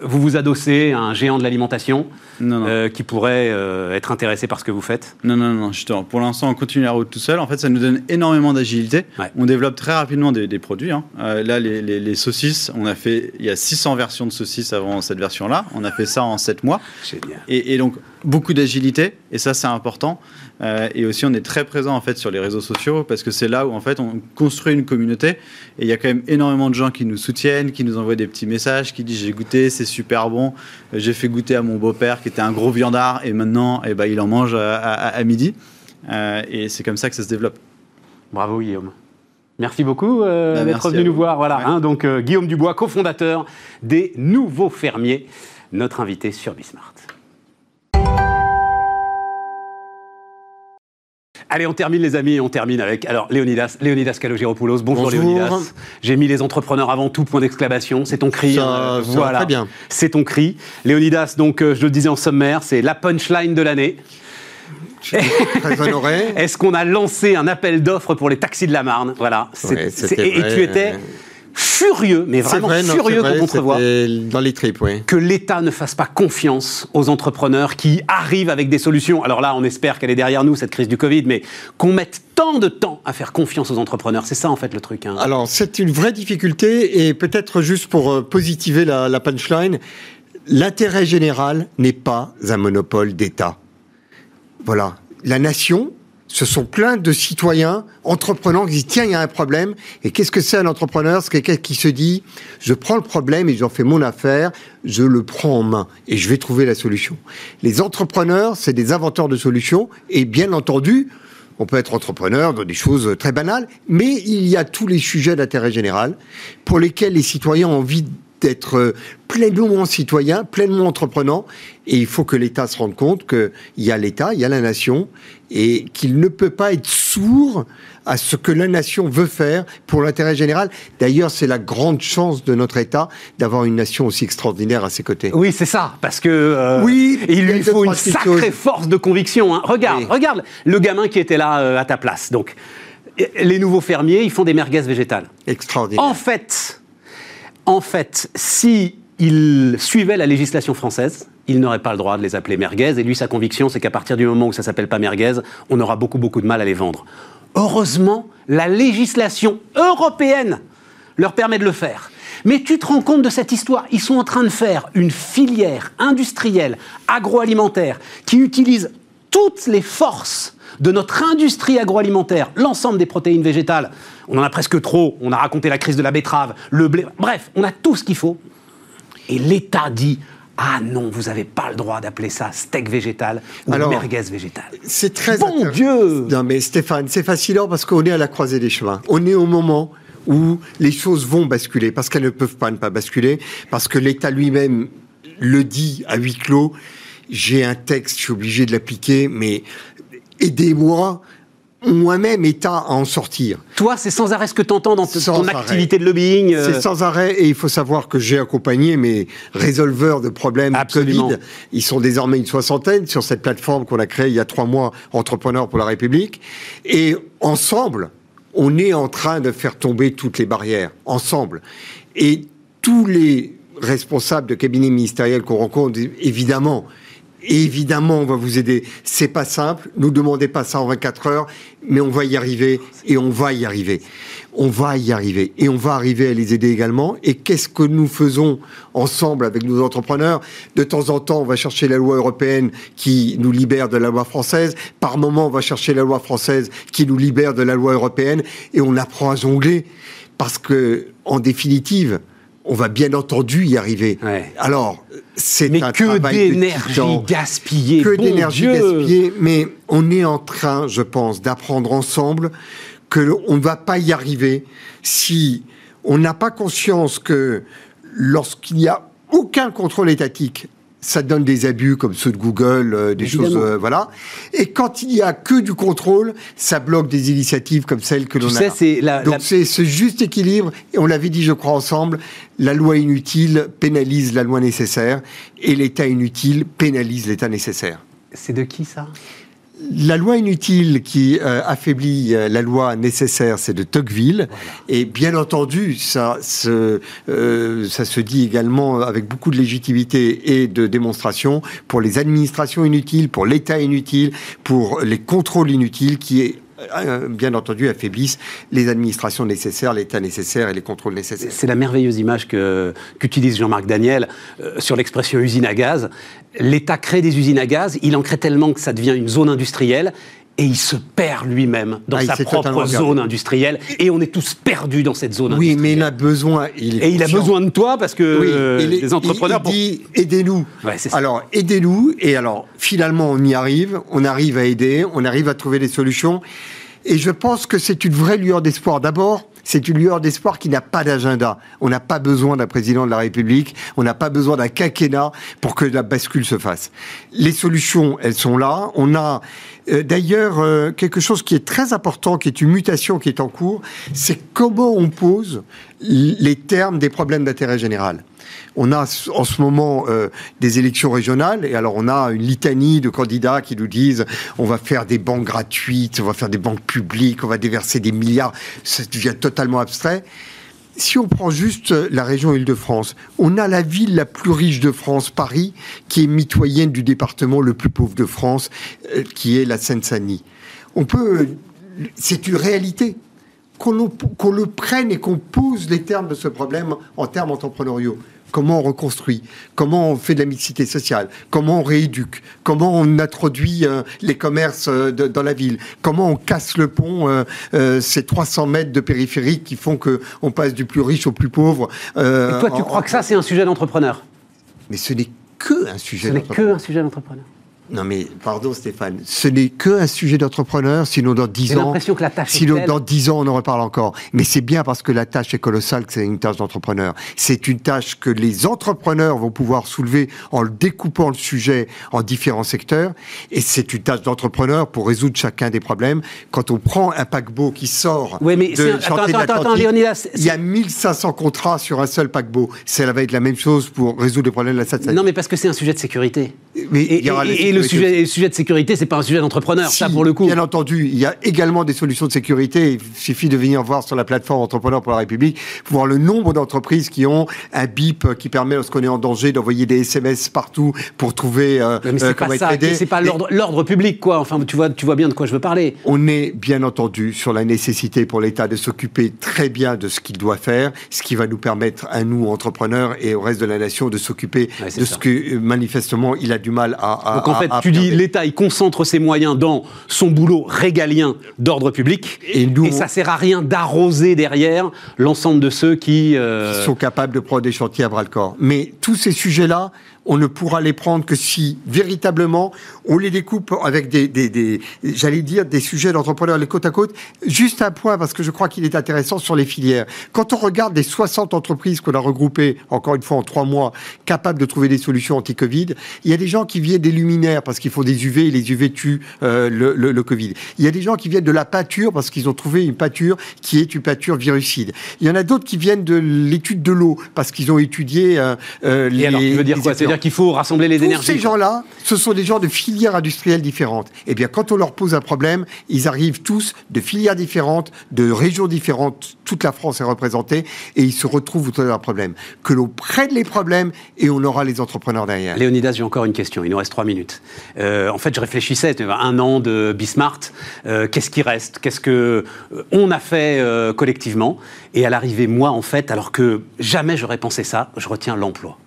vous vous adossez à un géant de l'alimentation euh, qui pourrait euh, être intéressé par ce que vous faites. Non, non, non, justement. Pour l'instant, on continue la route tout seul. En fait, ça nous donne énormément d'agilité. Ouais. On développe très rapidement des, des produits. hein. Euh, là, les, les- les saucisses, on a fait. Il y a 600 versions de saucisses avant cette version-là. On a fait ça en 7 mois. Génial. Et, et donc, beaucoup d'agilité. Et ça, c'est important. Euh, et aussi, on est très présent en fait sur les réseaux sociaux parce que c'est là où en fait on construit une communauté. Et il y a quand même énormément de gens qui nous soutiennent, qui nous envoient des petits messages, qui disent j'ai goûté, c'est super bon. Euh, J'ai fait goûter à mon beau-père qui était un gros viandard et maintenant, eh ben, il en mange à, à- à midi. Euh, et c'est comme ça que ça se développe. Bravo Guillaume. Merci beaucoup euh, Bah, d'être venu nous vous. voir. Voilà, Ouais. hein, donc Guillaume Dubois, cofondateur des Nouveaux Fermiers, notre invité sur Bismart. Allez, on termine les amis, on termine avec alors Léonidas, Léonidas Kalogiropoulos. Bonjour, Bonjour. Léonidas. J'ai mis les entrepreneurs avant tout point d'exclamation. C'est ton cri. Ça- ça va très bien. C'est ton cri. Léonidas, donc euh, je le disais en sommaire, c'est la punchline de l'année. Très honoré. [LAUGHS] Est-ce qu'on a lancé un appel d'offres pour les taxis de la Marne? Voilà. C'est- Ouais, et, tu étais euh, furieux, mais vraiment vrai, non, furieux c'est vrai, contre Contrevoix, c'était Dans les tripes, oui. que l'État ne fasse pas confiance aux entrepreneurs qui arrivent avec des solutions. Alors là, on espère qu'elle est derrière nous, cette crise du Covid, mais qu'on mette tant de temps à faire confiance aux entrepreneurs. C'est ça, en fait, le truc. hein. Alors, c'est une vraie difficulté et peut-être juste pour euh, positiver la, la punchline, l'intérêt général n'est pas un monopole d'État. Voilà. La nation, ce sont plein de citoyens, entrepreneurs qui disent tiens, il y a un problème. Et qu'est-ce que c'est un entrepreneur? C'est quelqu'un qui se dit je prends le problème et j'en fais mon affaire, je le prends en main et je vais trouver la solution. Les entrepreneurs, c'est des inventeurs de solutions et bien entendu, on peut être entrepreneur dans des choses très banales, mais il y a tous les sujets d'intérêt général pour lesquels les citoyens ont envie d'être pleinement citoyens, pleinement entreprenants, et il faut que l'État se rende compte qu'il y a l'État, il y a la nation, et qu'il ne peut pas être sourd à ce que la nation veut faire pour l'intérêt général. D'ailleurs, c'est la grande chance de notre État d'avoir une nation aussi extraordinaire à ses côtés. Oui, c'est ça, parce que euh, Oui, il lui faut une sacrée choses. force de conviction. hein. Regarde, Oui. regarde le gamin qui était là euh, à ta place. Donc, euh, les nouveaux fermiers, ils font des merguez végétales. Extraordinaire. En fait, en fait, si il suivait la législation française, il n'aurait pas le droit de les appeler merguez. Et lui, sa conviction, c'est qu'à partir du moment où ça s'appelle pas merguez, on aura beaucoup, beaucoup de mal à les vendre. Heureusement, la législation européenne leur permet de le faire. Mais tu te rends compte de cette histoire Ils sont en train de faire une filière industrielle agroalimentaire qui utilise toutes les forces de notre industrie agroalimentaire, l'ensemble des protéines végétales. On en a presque trop. On a raconté la crise de la betterave, le blé. Bref, on a tout ce qu'il faut. Et l'État dit Ah non, vous n'avez pas le droit d'appeler ça steak végétal ou Alors, merguez végétal. C'est très Bon. Dieu Non mais Stéphane, c'est fascinant parce qu'on est à la croisée des chemins. On est au moment où les choses vont basculer parce qu'elles ne peuvent pas ne pas basculer parce que l'État lui-même le dit à huis clos. j'ai un texte, je suis obligé de l'appliquer, mais aidez-moi moi-même État à en sortir. Toi, c'est sans arrêt ce que tu entends dans Sans ton arrêt. activité de lobbying. euh, C'est sans arrêt et il faut savoir que j'ai accompagné mes résolveurs de problèmes Absolument. Covid. Ils sont désormais une soixantaine sur cette plateforme qu'on a créée il y a trois mois, Entrepreneurs pour la République. Et ensemble, on est en train de faire tomber toutes les barrières. Ensemble. Et tous les responsables de cabinets ministériels qu'on rencontre, évidemment, Évidemment, on va vous aider. C'est pas simple. Nous demandez pas ça en 24 heures, mais on va y arriver et on va y arriver. On va y arriver et on va arriver à les aider également. Et qu'est-ce que nous faisons ensemble avec nos entrepreneurs? De temps en temps, on va chercher la loi européenne qui nous libère de la loi française. Par moment, on va chercher la loi française qui nous libère de la loi européenne et on apprend à jongler parce que, en définitive, on va bien entendu y arriver. Ouais. Alors, c'est un que travail de d'énergie gaspillée. Que bon d'énergie gaspillée, mais on est en train, je pense, d'apprendre ensemble que on ne va pas y arriver si on n'a pas conscience que lorsqu'il n'y a aucun contrôle étatique, ça donne des abus comme ceux de Google, euh, des Évidemment. choses, euh, voilà. Et quand il y a que du contrôle, ça bloque des initiatives comme celles que l'on a. sais, la, Donc la- c'est ce juste équilibre, et on l'avait dit, je crois, ensemble, la loi inutile pénalise la loi nécessaire, et l'État inutile pénalise l'État nécessaire. c'est de qui ça? La loi inutile qui euh, affaiblit euh, la loi nécessaire, c'est de Tocqueville. Et bien entendu, ça se, euh, ça se dit également avec beaucoup de légitimité et de démonstration pour les administrations inutiles, pour l'État inutile, pour les contrôles inutiles qui, euh, bien entendu, affaiblissent les administrations nécessaires, l'État nécessaire et les contrôles nécessaires. C'est la merveilleuse image qu'utilise Jean-Marc Daniel euh, sur l'expression usine à gaz. L'État crée des usines à gaz, il en crée tellement que ça devient une zone industrielle. Et il se perd lui-même dans Ah, sa propre zone industrielle. Et on est tous perdus dans cette zone Oui, mais industrielle. il a besoin. Il Et il a besoin de toi parce que Oui, euh, les- les entrepreneurs. Il, il dit aidez-nous. Ouais, alors aidez-nous et alors finalement on y arrive, on arrive à aider, on arrive à trouver des solutions et je pense que c'est une vraie lueur d'espoir. D'abord. C'est une lueur d'espoir qui n'a pas d'agenda. On n'a pas besoin d'un président de la République, on n'a pas besoin d'un quinquennat pour que la bascule se fasse. Les solutions, elles sont là. On a euh, d'ailleurs euh, quelque chose qui est très important, qui est une mutation qui est en cours, c'est comment on pose les termes des problèmes d'intérêt général. On a en ce moment euh, des élections régionales et alors on a une litanie de candidats qui nous disent on va faire des banques gratuites, on va faire des banques publiques, on va déverser des milliards. Ça devient totalement abstrait. Si on prend juste euh, la région Île-de-France, on a la ville la plus riche de France, Paris, qui est mitoyenne du département le plus pauvre de France, euh, qui est la Seine-Saint-Denis. On peut, c'est une réalité. Qu'on le prenne et qu'on pose les termes de ce problème en termes entrepreneuriaux. Comment on reconstruit? Comment on fait de la mixité sociale? Comment on rééduque? Comment on introduit euh, les commerces euh, de- dans la ville? Comment on casse le pont, euh, euh, ces 300 mètres de périphérique qui font que on passe du plus riche au plus pauvre Et toi, tu en- crois que ça, c'est un sujet d'entrepreneur? Mais ce n'est que un sujet Ce n'est que un sujet d'entrepreneur. Non mais pardon Stéphane, ce n'est que un sujet d'entrepreneur, sinon dans 10 J'ai ans... l'impression que la tâche est Sinon, dans 10 ans, on en reparle encore. Mais c'est bien parce que la tâche est colossale que c'est une tâche d'entrepreneur. C'est une tâche que les entrepreneurs vont pouvoir soulever en découpant le sujet en différents secteurs. Et c'est une tâche d'entrepreneur pour résoudre chacun des problèmes. Quand on prend un paquebot qui sort Oui, mais de attends, de attends, attends, Léonidas, il y a 1500 contrats sur un seul paquebot. Ça va être la même chose pour résoudre les problèmes de la SAT. Non, mais parce que c'est un sujet de sécurité. Mais Et, il y aura et- la et le, sujet, le sujet de sécurité, c'est pas un sujet d'entrepreneur, ça pour le coup. Bien entendu, il y a également des solutions de sécurité. Il suffit de venir voir sur la plateforme Entrepreneurs pour la République pour voir le nombre d'entreprises qui ont un bip qui permet, lorsqu'on est en danger, d'envoyer des SMS partout pour trouver euh, Mais euh, c'est comment pas être ça, aidé. c'est pas l'ordre public, quoi. Enfin, tu vois, tu vois bien de quoi je veux parler. On est bien entendu sur la nécessité pour l'État de s'occuper très bien de ce qu'il doit faire, ce qui va nous permettre à nous, entrepreneurs, et au reste de la nation de s'occuper Ouais, de ça. ce que euh, manifestement il a du mal à. à- Donc en à- fait, à tu dis l'État, il concentre ses moyens dans son boulot régalien d'ordre public, Et nous, ça sert à rien d'arroser derrière l'ensemble de ceux qui. euh, sont capables de prendre des chantiers à bras le corps. Mais tous ces sujets-là, on ne pourra les prendre que si véritablement on les découpe avec des, des, des j'allais dire, des sujets d'entrepreneurs les côte à côte. Juste un point, parce que je crois qu'il est intéressant sur les filières. Quand on regarde les 60 entreprises qu'on a regroupées, encore une fois en trois mois, capables de trouver des solutions anti-Covid, il y a des gens qui viennent des luminaires parce qu'il faut des UV et les UV tuent euh, le, le, le, Covid. Il y a des gens qui viennent de la pâture parce qu'ils ont trouvé une pâture qui est une pâture virucide. Il y en a d'autres qui viennent de l'étude de l'eau parce qu'ils ont étudié euh, euh, les. Et alors, tu veux dire quoi? C'est-à-dire qu'il faut rassembler les Tous énergies. Ces gens-là, ce sont des gens de filières industrielles différentes. Eh bien, quand on leur pose un problème, ils arrivent tous de filières différentes, de régions différentes. Toute la France est représentée et ils se retrouvent autour d'un problème. Que l'on prenne les problèmes et on aura les entrepreneurs derrière. Léonidas, j'ai encore une question. Il nous reste trois minutes. Euh, en fait, je réfléchissais. Un an de Bismart. Euh, Qu'est-ce qui reste? Qu'est-ce que euh, on a fait euh, collectivement? Et à l'arrivée, moi, en fait, alors que jamais j'aurais pensé ça, je retiens l'emploi.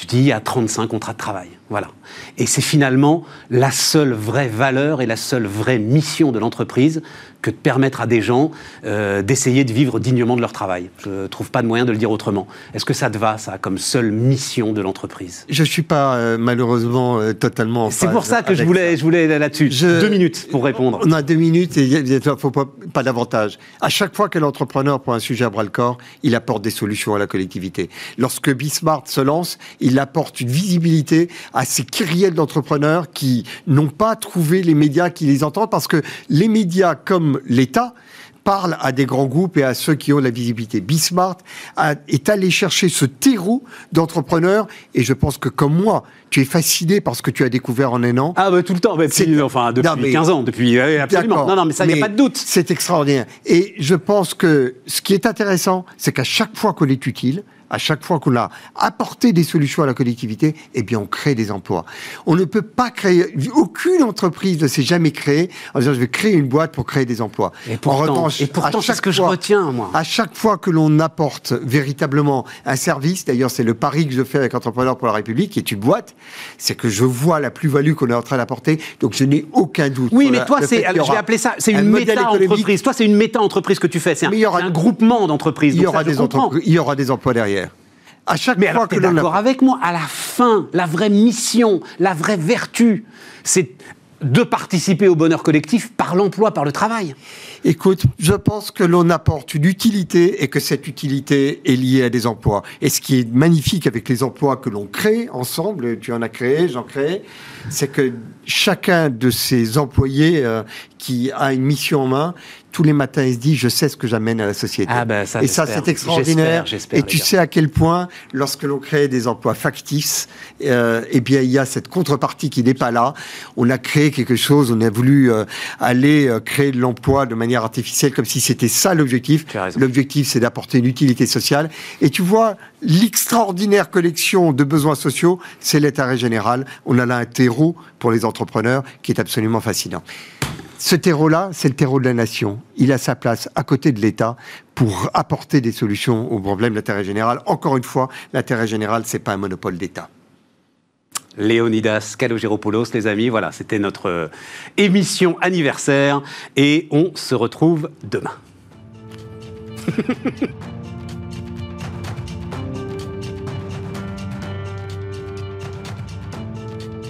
Je dis il y a 35 contrats de travail. Voilà. Et c'est finalement la seule vraie valeur et la seule vraie mission de l'entreprise que de permettre à des gens euh, d'essayer de vivre dignement de leur travail. Je ne trouve pas de moyen de le dire autrement. Est-ce que ça te va, ça, comme seule mission de l'entreprise? Je ne suis pas euh, malheureusement euh, totalement en C'est pour ça que je voulais, je voulais là-dessus. Je... Deux minutes pour répondre. On a deux minutes et il ne faut pas, pas davantage. À chaque fois que l'entrepreneur prend un sujet à bras-le-corps, il apporte des solutions à la collectivité. Lorsque Bismart se lance, il apporte une visibilité à ces kyrielles d'entrepreneurs qui n'ont pas trouvé les médias qui les entendent parce que les médias comme l'État parlent à des grands groupes et à ceux qui ont la visibilité. Bismart est allé chercher ce terreau d'entrepreneurs et je pense que comme moi, tu es fasciné par ce que tu as découvert en un an. Ah bah tout le temps, bah, depuis, enfin depuis non, mais, 15 ans, depuis absolument. Non non mais ça il n'y a pas de doute. C'est extraordinaire et je pense que ce qui est intéressant, c'est qu'à chaque fois qu'on est utile, à chaque fois qu'on a apporté des solutions à la collectivité, eh bien, on crée des emplois. On ne peut pas créer, aucune entreprise ne s'est jamais créée en disant je vais créer une boîte pour créer des emplois. Et pourtant, en revanche, et pourtant c'est ce que je retiens, moi. À chaque fois que l'on apporte véritablement un service, d'ailleurs, c'est le pari que je fais avec Entrepreneurs pour la République, qui est une boîte, c'est que je vois la plus-value qu'on est en train d'apporter, donc je n'ai aucun doute. Oui, mais toi, c'est, je vais appeler ça, c'est une méta-entreprise. Toi, c'est une méta-entreprise que tu fais. C'est un, un, groupement d'entreprises. Il y aura des entreprises, il y aura des emplois derrière. À chaque Mais fois alors, que l'on d'accord avec moi, à la fin, la vraie mission, la vraie vertu, c'est de participer au bonheur collectif par l'emploi, par le travail. Écoute, je pense que l'on apporte une utilité et que cette utilité est liée à des emplois. Et ce qui est magnifique avec les emplois que l'on crée ensemble, tu en as créé, j'en crée, c'est que chacun de ces employés euh, qui a une mission en main, tous les matins, il se dit, je sais ce que j'amène à la société. Ah ben, ça, et ça, c'est extraordinaire. Et tu sais à quel point, lorsque l'on crée des emplois factices, euh, eh bien, il y a cette contrepartie qui n'est pas là. On a créé quelque chose, on a voulu euh, aller euh, créer de l'emploi de manière artificielle, comme si c'était ça l'objectif. L'objectif, c'est d'apporter une utilité sociale. Et tu vois, l'extraordinaire collection de besoins sociaux, c'est l'intérêt général. On a là un terreau pour les entrepreneurs qui est absolument fascinant. Ce terreau-là, c'est le terreau de la nation. Il a sa place à côté de l'État pour apporter des solutions aux problèmes d'intérêt général. Encore une fois, l'intérêt général, c'est pas un monopole d'État. Léonidas Kalogéropoulos, les amis, voilà, c'était notre émission anniversaire et on se retrouve demain. [LAUGHS]